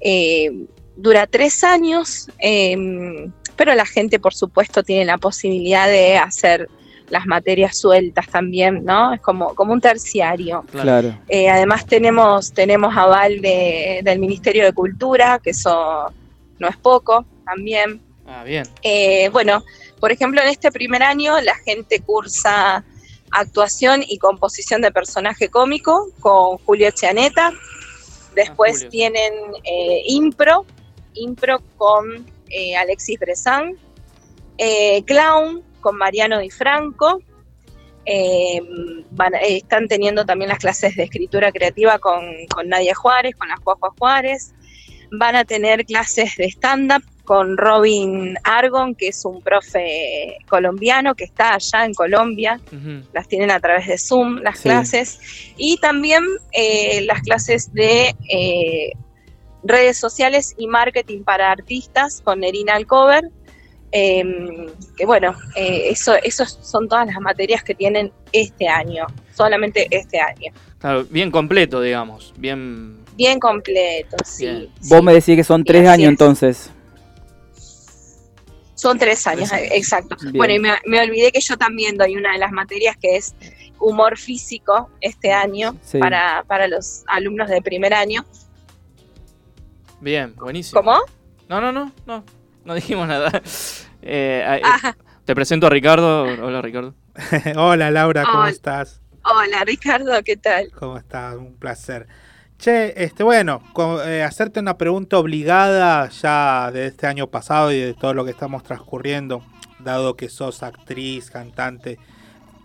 eh, dura tres años, eh, pero la gente por supuesto tiene la posibilidad de hacer las materias sueltas también, ¿no? Es como, como un terciario. Claro. Eh, además tenemos, tenemos aval de- del Ministerio de Cultura, que eso no es poco también. Ah, bien. Eh, bueno, por ejemplo, en este primer año la gente cursa actuación y composición de personaje cómico con Julio Chianeta. Después tienen eh, impro, impro con eh, Alexis Bresan, eh, clown con Mariano Di Franco. Eh, van- eh, están teniendo también las clases de escritura creativa con, con Nadia Juárez, con la Juajua Juárez. Van a tener clases de stand-up con Robin Argon, que es un profe colombiano que está allá en Colombia. Las tienen a través de Zoom, las Sí. clases. Y también eh, las clases de eh, redes sociales y marketing para artistas con Nerina Alcover. Em, que bueno, eh, eso, esos son todas las materias que tienen este año, solamente este año. Claro, bien completo, digamos. Bien. Bien completo, sí. Bien. Vos me decís que son tres años es. entonces. Son tres años, exacto. Bien. Bueno, y me, me olvidé que yo también doy una de las materias que es humor físico este año Sí. para, para los alumnos de primer año. Bien, buenísimo. ¿Cómo? No, no, no, no. No dijimos nada. Eh, eh, te presento a Ricardo. Hola, Ricardo. [LAUGHS] Hola Laura, ¿cómo Hola. estás? Hola Ricardo, ¿qué tal? ¿Cómo estás? Un placer. Che, este, bueno, eh, hacerte una pregunta obligada ya de este año pasado y de todo lo que estamos transcurriendo, dado que sos actriz, cantante,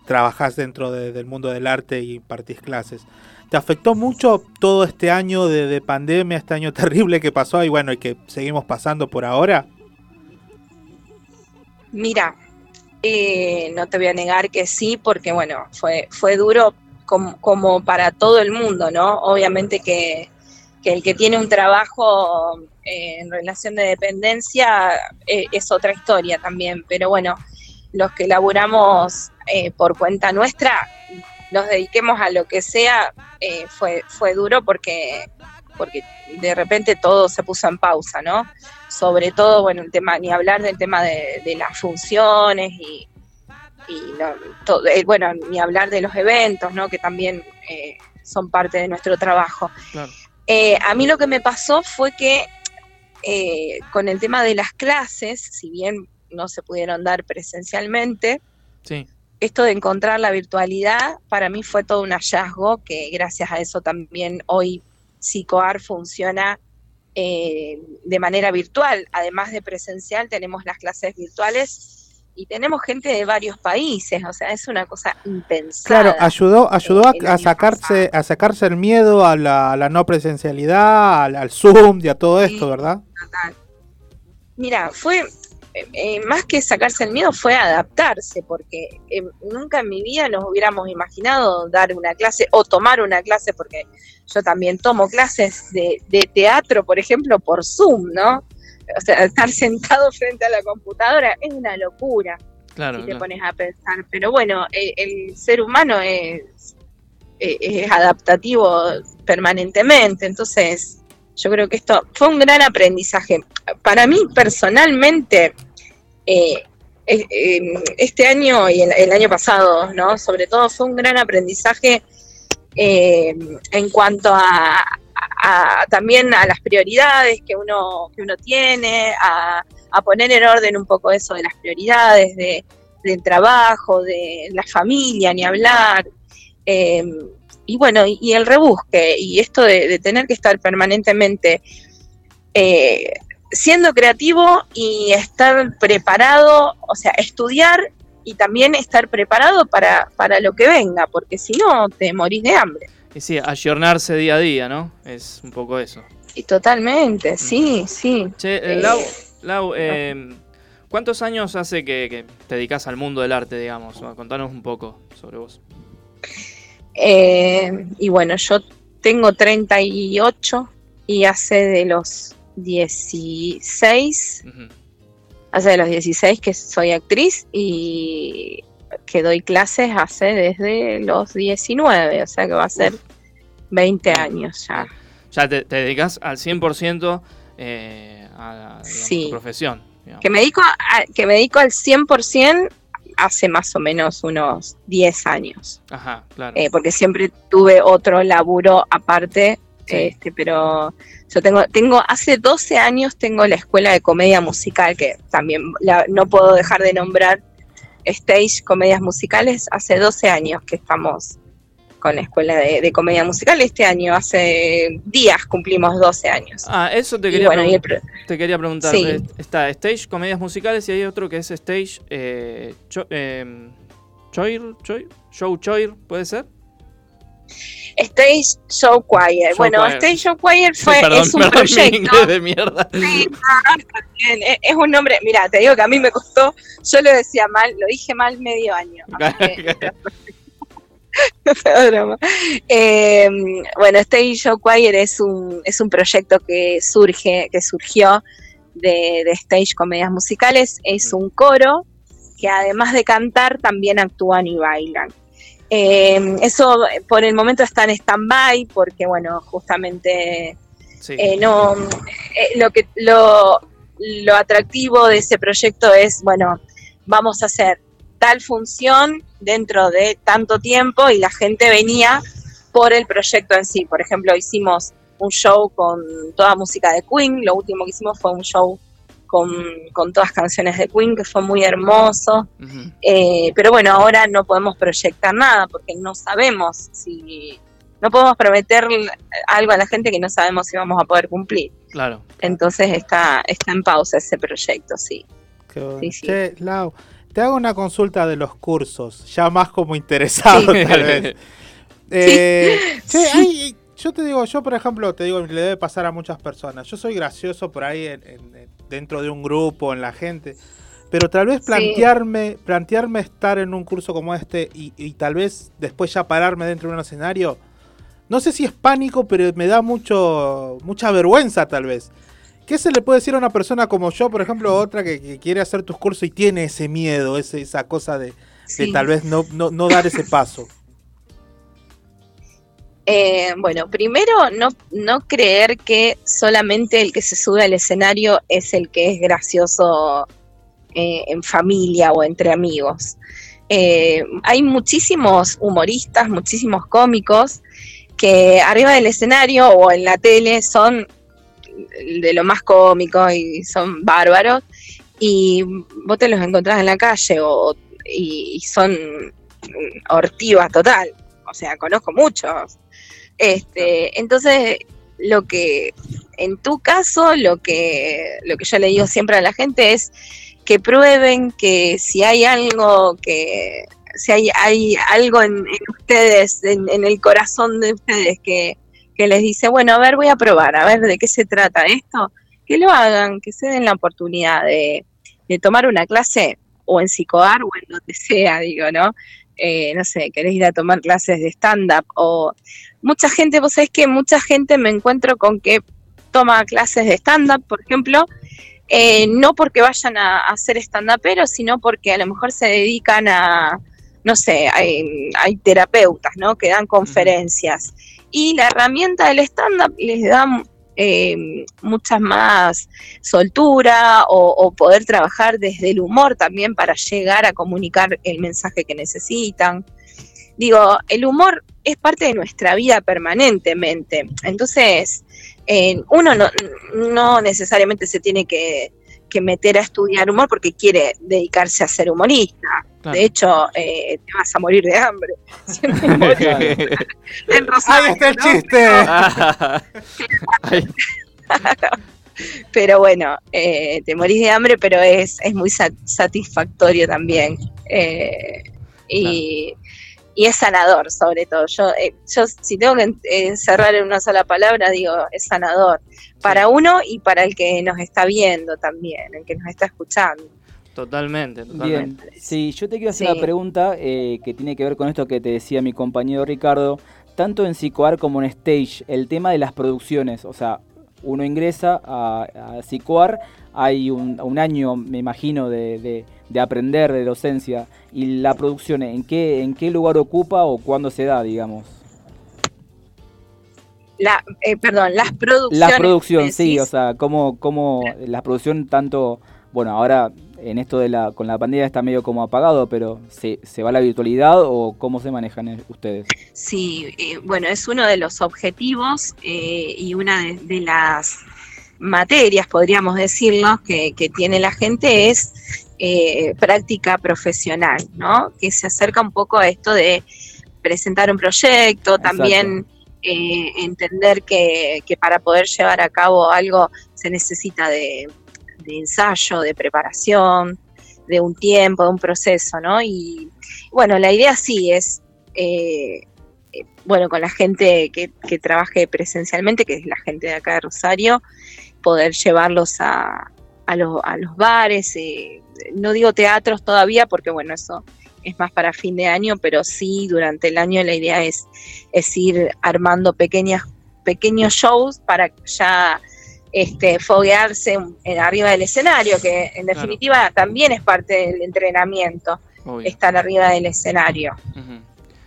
trabajás dentro de- del mundo del arte y impartís clases. ¿Te afectó mucho todo este año de, de pandemia, este año [LAUGHS] terrible que pasó y bueno, y que seguimos pasando por ahora? Mira, eh, no te voy a negar que sí, porque bueno, fue, fue duro como, como para todo el mundo, ¿no? Obviamente que, que el que tiene un trabajo eh, en relación de dependencia eh, es otra historia también, pero bueno, los que laburamos por cuenta nuestra, nos dediquemos a lo que sea, fue, fue duro porque, porque de repente todo se puso en pausa, ¿no? Sobre todo, bueno, el tema, ni hablar del tema de, de las funciones y, y no, todo, eh, bueno, ni hablar de los eventos, ¿no? Que también eh, son parte de nuestro trabajo. Claro. Eh, a mí lo que me pasó fue que con el tema de las clases, si bien no se pudieron dar presencialmente, Sí. esto de encontrar la virtualidad para mí fue todo un hallazgo que gracias a eso también hoy Psicoar funciona eh, de manera virtual. Además de presencial tenemos las clases virtuales y tenemos gente de varios países, o sea, es una cosa impensada. Claro, ayudó, ayudó a, año sacarse, a sacarse el miedo a la, a la no presencialidad, al, al Zoom y a todo esto, ¿verdad? Total. Mira, fue eh, más que sacarse el miedo, fue adaptarse, porque eh, nunca en mi vida nos hubiéramos imaginado dar una clase o tomar una clase, porque yo también tomo clases de, de teatro, por ejemplo, por Zoom, ¿no? O sea, estar [LAUGHS] sentado frente a la computadora es una locura Claro. si te claro. pones a pensar. Pero bueno, el, el ser humano es, eh, es adaptativo permanentemente, entonces yo creo que esto fue un gran aprendizaje. Para mí personalmente, eh, eh, eh, este año y el, año pasado, ¿no? Sobre todo fue un gran aprendizaje eh, en cuanto a, también a las prioridades que uno, que uno tiene, a, poner en orden un poco eso de las prioridades, de, del trabajo, de la familia, ni hablar. eh, y bueno, y, y el rebusque, y esto de, de tener que estar permanentemente eh, siendo creativo y estar preparado, o sea, estudiar y también estar preparado para, para lo que venga, porque si no te morís de hambre. Y sí, ayornarse día a día, ¿no? Es un poco eso. Y totalmente, sí, sí. Che, eh, Eh, Lau, Lau, eh, ¿Cuántos años hace que, que te dedicas al mundo del arte, digamos? Contanos un poco sobre vos. Eh, y bueno, yo tengo 38 y hace de los 16, hace de los 16 que soy actriz y que doy clases hace desde los 19, o sea que va a ser 20 años ya. Ya te, te dedicas al 100% eh, a, digamos, Sí. tu profesión. digamos. Que me dedico, a- que me dedico al 100% hace más o menos unos 10 años. Ajá, claro. eh, porque siempre tuve otro laburo aparte, este, pero yo tengo, tengo, hace 12 años tengo la escuela de comedia musical, que también la- no puedo dejar de nombrar Stage Comedias Musicales, hace 12 años que estamos con la escuela de, de comedia musical, este año, hace días cumplimos 12 años. Ah, eso te quería, bueno, te quería preguntar. Sí. Eh, Está Stage Comedias Musicales y hay otro que es Stage eh, cho- eh, Choir, Choir, Show Choir, ¿puede ser? Stage Show Choir. Show bueno, Choir. Stage Show Choir fue, perdón, es un perdón, proyecto. de mierda. Sí, no. Es- Es un nombre, mira, te digo que a mí me costó, yo lo decía mal, lo dije mal medio año. [LAUGHS] [LAUGHS] [LAUGHS] Broma. Eh, bueno, Stage Show Choir es un, es un proyecto que surge, que surgió de, de Stage Comedias Musicales. Es un coro que además de cantar también actúan y bailan. Eh, eso por el momento está en stand-by porque, bueno, justamente eh, no, eh, lo que lo, lo atractivo de ese proyecto es, bueno, vamos a hacer tal función dentro de tanto tiempo y la gente venía por el proyecto en sí. Por ejemplo, hicimos un show con toda música de Queen, lo último que hicimos fue un show con, con todas canciones de Queen, que fue muy hermoso. Eh, pero bueno, ahora no podemos proyectar nada porque no sabemos si... No podemos prometer algo a la gente que no sabemos si vamos a poder cumplir. Claro. Entonces está, está en pausa ese proyecto, sí. Qué bueno. Sí, sí. Che, Lau, te hago una consulta de los cursos, ya más como interesado Sí. tal vez. [LAUGHS] Eh, che, hay- yo te digo, yo por ejemplo, te digo, le debe pasar a muchas personas. Yo soy gracioso por ahí en- en- en- dentro de un grupo, en la gente. Pero tal vez plantearme, plantearme estar en un curso como este y, y tal vez después ya pararme dentro de un escenario, no sé si es pánico, pero me da mucho, mucha vergüenza tal vez. ¿Qué se le puede decir a una persona como yo, por ejemplo, otra que, que quiere hacer tus cursos y tiene ese miedo, ese, esa cosa de, tal vez no, no, no dar ese paso? Eh, bueno, primero no, no creer que solamente el que se sube al escenario es el que es gracioso eh, en familia o entre amigos. Eh, hay muchísimos humoristas, muchísimos cómicos que arriba del escenario o en la tele son de lo más cómicos y son bárbaros y vos te los encontrás en la calle o, y, son mm, ortivas total. O sea, conozco muchos. Este, entonces, lo que, en tu caso, lo que, lo que yo le digo siempre a la gente es que prueben que si hay algo que, si hay, hay algo en, en ustedes, en, en el corazón de ustedes que, que les dice, bueno, a ver, voy a probar, a ver de qué se trata esto, que lo hagan, que se den la oportunidad de, de tomar una clase o en psicoar o en donde sea, digo, ¿no? Eh, no sé, querés ir a tomar clases de stand-up o mucha gente, vos sabés que mucha gente me encuentro con que toma clases de stand-up, por ejemplo, eh, no porque vayan a, a ser stand-uperos, sino porque a lo mejor se dedican a, no sé, hay, hay terapeutas, ¿no? Que dan conferencias. Y la herramienta del stand-up les da eh, muchas más soltura o, poder trabajar desde el humor también para llegar a comunicar el mensaje que necesitan. Digo, el humor es parte de nuestra vida permanentemente. Entonces, eh, uno no, no necesariamente se tiene que, que meter a estudiar humor porque quiere dedicarse a ser humorista. Claro. De hecho, eh, te vas a morir de hambre. [LAUGHS] [LAUGHS] En Rosario, ¡Ahí está el ¿no? chiste! [LAUGHS] Pero bueno, eh, te morís de hambre, pero es, es muy sat- satisfactorio también. Eh, y, y es sanador, sobre todo. Yo, eh, yo si tengo que en- encerrar en una sola palabra, digo, es sanador. Para uno y para el que nos está viendo también, el que nos está escuchando. Totalmente, Bien, totalmente. sí, yo te quiero hacer Sí. una pregunta eh, que tiene que ver con esto que te decía mi compañero Ricardo. Tanto en Psicoar como en Stage, el tema de las producciones, o sea, uno ingresa a, a Psicoar, hay un, un año, me imagino, de, de- de aprender, de docencia, y la producción, ¿en qué, ¿en qué lugar ocupa o cuándo se da, digamos? La, eh, perdón, las producciones. La producción, sí, o sea, cómo, cómo la producción tanto, bueno, ahora en esto de la, con la pandemia está medio como apagado, pero ¿se, se va a la virtualidad o cómo se manejan eh, ustedes? Sí, eh, bueno, es uno de los objetivos eh, y una de, de las materias, podríamos decirlo, que, que tiene la gente es eh, práctica profesional, ¿no? Que se acerca un poco a esto de presentar un proyecto, también eh, entender que, que para poder llevar a cabo algo se necesita de, de ensayo, de preparación, de un tiempo, de un proceso, ¿no? Y bueno, la idea sí es, eh, bueno, con la gente que, que trabaje presencialmente, que es la gente de acá de Rosario, poder llevarlos a, a, lo- a los bares, eh, no digo teatros todavía, porque bueno, eso es más para fin de año, pero sí durante el año la idea es, es ir armando pequeñas, pequeños shows para ya este, foguearse en- arriba del escenario, que en definitiva también es parte del entrenamiento, Obvio. estar arriba del escenario.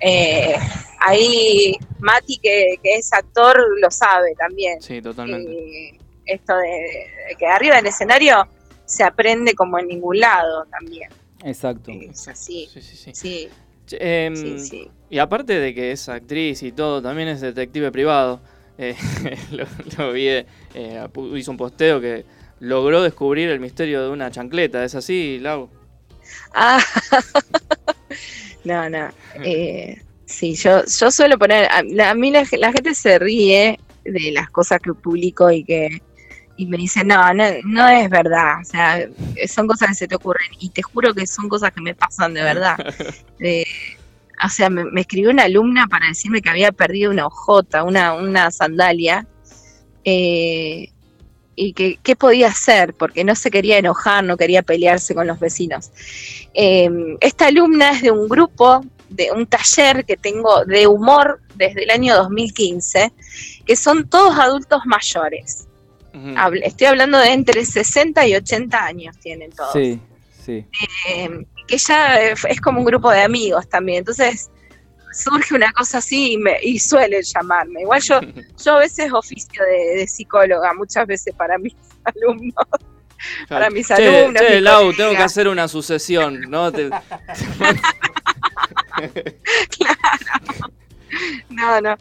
Eh, ahí Mati, que, que es actor, lo sabe también. Sí, totalmente. Eh, esto de, de que arriba del escenario se aprende como en ningún lado también. Exacto. Es así. Sí, sí, sí. Em, Sí, sí. Y aparte de que es actriz y todo, también es detective privado. [LAUGHS] Eh, lo, lo vi, eh, hizo un posteo que logró descubrir el misterio de una chancleta. ¿Es así, Lau? Ah, [LAUGHS] no, no. Eh, sí, yo, yo suelo poner, a, la- a mí la, la gente se ríe de las cosas que publico y que y me dice, no, no, no es verdad, o sea, son cosas que se te ocurren y te juro que son cosas que me pasan de verdad. [LAUGHS] Eh, o sea, me, me escribió una alumna para decirme que había perdido una hojota, una, una sandalia, eh, y que qué podía hacer, porque no se quería enojar, no quería pelearse con los vecinos. Eh, esta alumna es de un grupo, de un taller que tengo de humor desde el año 2015, que son todos adultos mayores. Habl- Estoy hablando de entre 60 y 80 años tienen todos. Sí, sí. Eh, que ya eh, es como un grupo de amigos también. Entonces surge una cosa así y, me, y suelen llamarme. Igual yo, [LAUGHS] yo a veces oficio de, de psicóloga, muchas veces para mis [LAUGHS] alumnos. Para mis Che, alumnos. che, mis Lau, tengo que hacer una sucesión, ¿no? Te- [LAUGHS] No, no.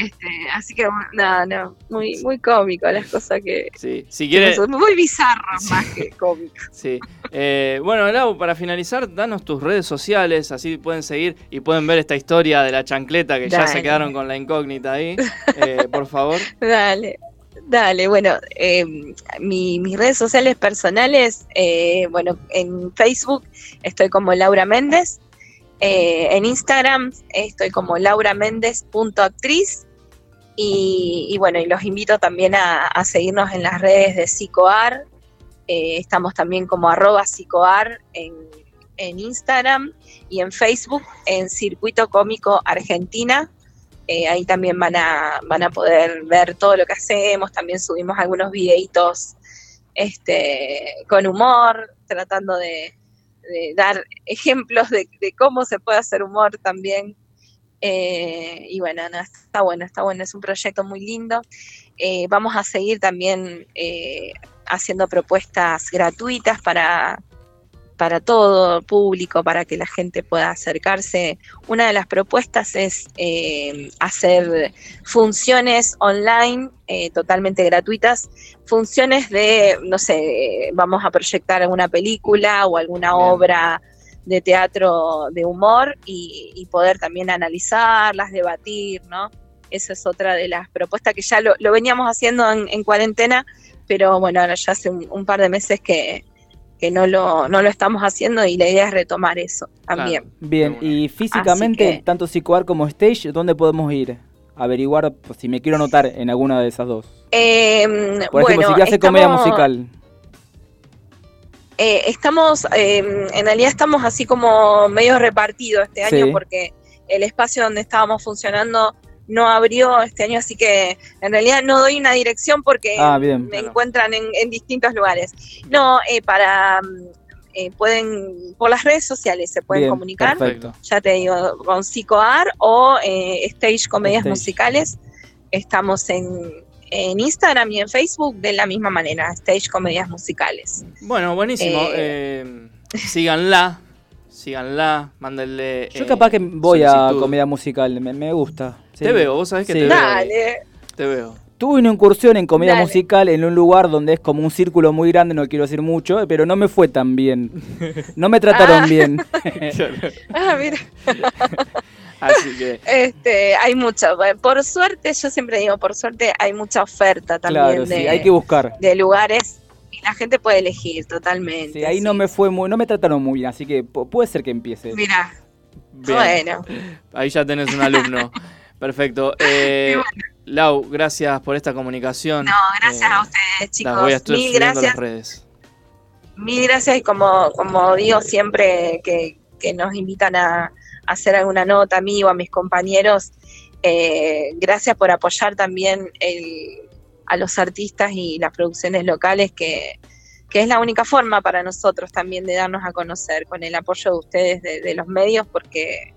Este, así que no, no, muy, muy cómico las cosas que, sí, si quieres... muy bizarras más que cómicas. [LAUGHS] Sí. Eh, bueno, Lau, para finalizar, danos tus redes sociales, así pueden seguir y pueden ver esta historia de la chancleta que ya se quedaron con la incógnita ahí. Eh, por favor. [LAUGHS] Dale, dale. Bueno, eh, mi- mis redes sociales personales, eh, bueno, en Facebook estoy como Laura Méndez, eh, en Instagram estoy como lauramendes.actriz y, y bueno, y los invito también a, seguirnos en las redes de Psicoar. Eh, estamos también como arroba Psicoar en, en Instagram y en Facebook en Circuito Cómico Argentina. Eh, ahí también van a, van a poder ver todo lo que hacemos. También subimos algunos videitos este, con humor, tratando de, de dar ejemplos de, de cómo se puede hacer humor también. Eh, y bueno, no, está bueno, está bueno, es un proyecto muy lindo. Eh, vamos a seguir también eh, haciendo propuestas gratuitas para, para todo público, para que la gente pueda acercarse. Una de las propuestas es eh, hacer funciones online eh, totalmente gratuitas, funciones de, no sé, vamos a proyectar alguna película o alguna obra de teatro de humor y, y poder también analizarlas, debatir, ¿no? Esa es otra de las propuestas que ya lo, lo veníamos haciendo en, en cuarentena, pero bueno, ahora ya hace un, un par de meses que, que no, lo, no lo estamos haciendo y la idea es retomar eso también. Bien, y físicamente, que- tanto Psicoar como Stage, ¿dónde podemos ir? Averiguar pues, si me quiero anotar en alguna de esas dos. Eh, Por bueno, ejemplo, si quiero hacer comedia estamos- musical. Eh, estamos, eh, en realidad estamos así como medio repartidos este año porque el espacio donde estábamos funcionando no abrió este año, así que en realidad no doy una dirección porque Ah, bien. me encuentran en, en distintos lugares. No, eh, para mm, eh, pueden por las redes sociales se pueden Bien, comunicar. perfecto. Ya te digo, con Psicoar o eh, Stage Comedias Stage. Musicales. Estamos en, en Instagram y en Facebook de la misma manera, Stage Comedias Musicales. Bueno, buenísimo. Eh, Eh, síganla, síganla, mándenle. Yo eh, capaz que voy a comedia musical, me, me gusta. Sí. Te veo, vos sabés que Sí. te veo. Dale. Te veo. Tuve una incursión en comedia Dale. musical en un lugar donde es como un círculo muy grande, no quiero decir mucho, eh, pero no me fue tan bien. [LAUGHS] No me trataron Ah. bien. [LAUGHS] Ah, mira. Así que. Este, hay mucho. bueno, Por suerte, yo siempre digo, por suerte hay mucha oferta también claro, de, sí, hay que buscar. de lugares y la gente puede elegir totalmente. Sí, ahí no me fue muy, no me trataron muy bien, así que pu- puede ser que empiece. Mira, Bien. bueno. Ahí ya tenés un alumno. [LAUGHS] Perfecto. [LAUGHS] Eh, Lau, gracias por esta comunicación. No, gracias Eh, a ustedes, chicos. Las voy a estar Mil gracias. las redes. Mil gracias y como, como digo siempre que, que nos invitan a, a hacer alguna nota a mí o a mis compañeros, eh, gracias por apoyar también el- a los artistas y las producciones locales, que, que es la única forma para nosotros también de darnos a conocer con el apoyo de ustedes de, de los medios, porque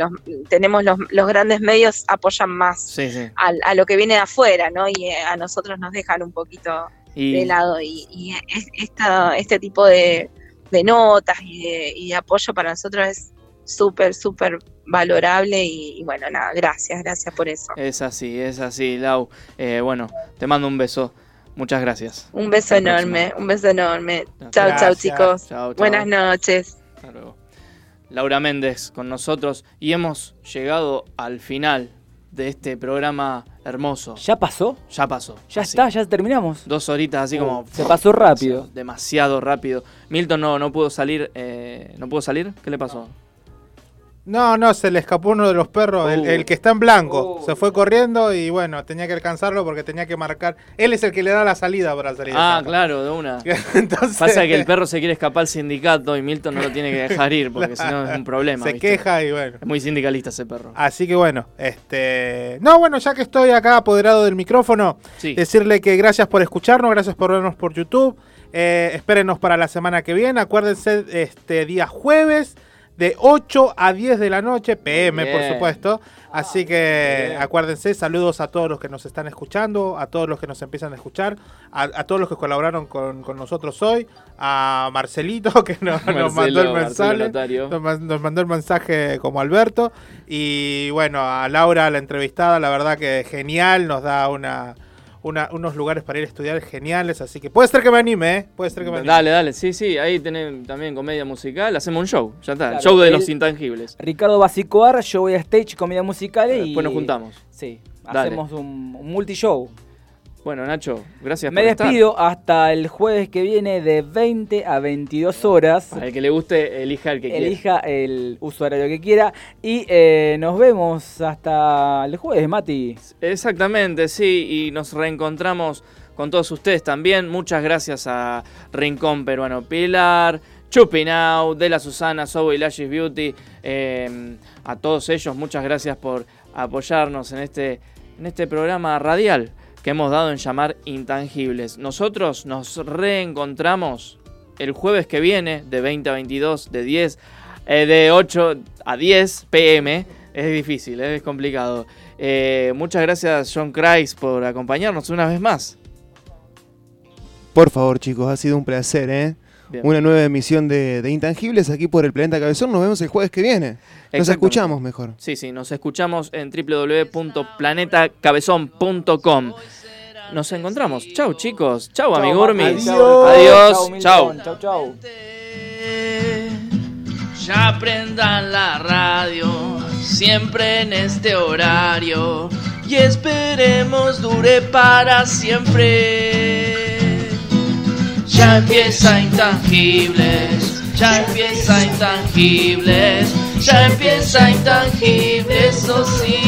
los, tenemos los, los grandes medios apoyan más Sí, sí. a, a lo que viene de afuera, ¿no? Y eh, a nosotros nos dejan un poquito Y- de lado y, y es- esta- este tipo de, de notas y de, y de apoyo para nosotros es súper, súper valorable y, bueno, nada, gracias, gracias por eso. Es así, es así, Lau. Eh, bueno, te mando un beso. Muchas gracias. Un beso Hasta enorme, un beso enorme. Chao, chao chicos. Buenas noches. Hasta luego. Laura Méndez con nosotros y hemos llegado al final de este programa hermoso. ¿Ya pasó? Ya pasó. Ya Así. está, ya terminamos. Dos horitas así Uh, como... se pasó rápido. Demasiado rápido. Milton no, no pudo salir. eh, ¿No pudo salir? ¿Qué le pasó? No, no, se le escapó uno de los perros, el, Uh. el que está en blanco. Se fue corriendo y bueno, tenía que alcanzarlo porque tenía que marcar. Él es el que le da la salida para salir. Ah, claro, de una. [LAUGHS] Entonces- Pasa que el perro se quiere escapar al sindicato y Milton no lo tiene que dejar ir porque si no es un problema. Se ¿viste? queja y bueno. Es muy sindicalista ese perro. Así que bueno, este. No, bueno, ya que estoy acá apoderado del micrófono, Sí. decirle que gracias por escucharnos, gracias por vernos por YouTube. Eh, espérenos para la semana que viene. Acuérdense, este día jueves, de 8 a 10 de la noche, PM, por supuesto. Así que acuérdense, saludos a todos los que nos están escuchando, a todos los que nos empiezan a escuchar, a, a todos los que colaboraron con, con nosotros hoy, a Marcelito, [LAUGHS] que nos, nos mandó el mensaje. Nos mandó el mensaje como Alberto. Y bueno, a Laura, la entrevistada, la verdad que genial, nos da una, una- unos lugares para ir a estudiar geniales. Así que puede ser que me anime, ¿eh? Puede ser que me anime. Dale, dale, sí, sí, ahí tenés también comedia musical, hacemos un show, ya está, el Claro, show de los intangibles. Ricardo Basicoar, yo voy a stage comedia musical y Después nos juntamos. Sí, Dale. hacemos un, un multishow. Bueno, Nacho, gracias Me por estar. despido hasta el jueves que viene de 20 a 22 horas. Para el que le guste, elija el que quiera. Elija el usuario que quiera. Y eh, nos vemos hasta el jueves, Mati. Exactamente, sí, y nos reencontramos con todos ustedes también. Muchas gracias a Rincón Peruano Pilar, Chupinau, De La Susana, Sobo y Lashes Beauty, eh, a todos ellos, muchas gracias por apoyarnos en este, en este programa radial que hemos dado en llamar Intangibles. Nosotros nos reencontramos el jueves que viene, de 20 a 22, de 10, eh, de 8 a 10 pm. Es difícil, eh, es complicado. Eh, muchas gracias, John Christ, por acompañarnos una vez más. Por favor, chicos, ha sido un placer, ¿eh? Bien. Una nueva emisión de, de Intangibles aquí por el Planeta Cabezón. Nos vemos el jueves que viene. Nos escuchamos mejor. Sí, sí, nos escuchamos en www.planetacabezón.com. Nos encontramos. Chau, chicos. Chau, amigurmi. Adiós. Chau. Chau, chau. Ya aprendan la radio, siempre en este horario. Y esperemos dure para siempre. Ya empieza intangibles, ya empieza intangibles, ya empieza intangibles, eso sí.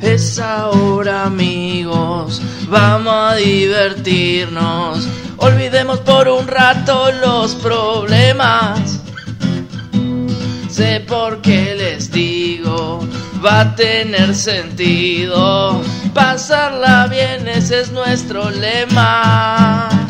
Es ahora amigos, vamos a divertirnos. Olvidemos por un rato los problemas. Sé por qué les digo, va a tener sentido. Pasarla bien, ese es nuestro lema.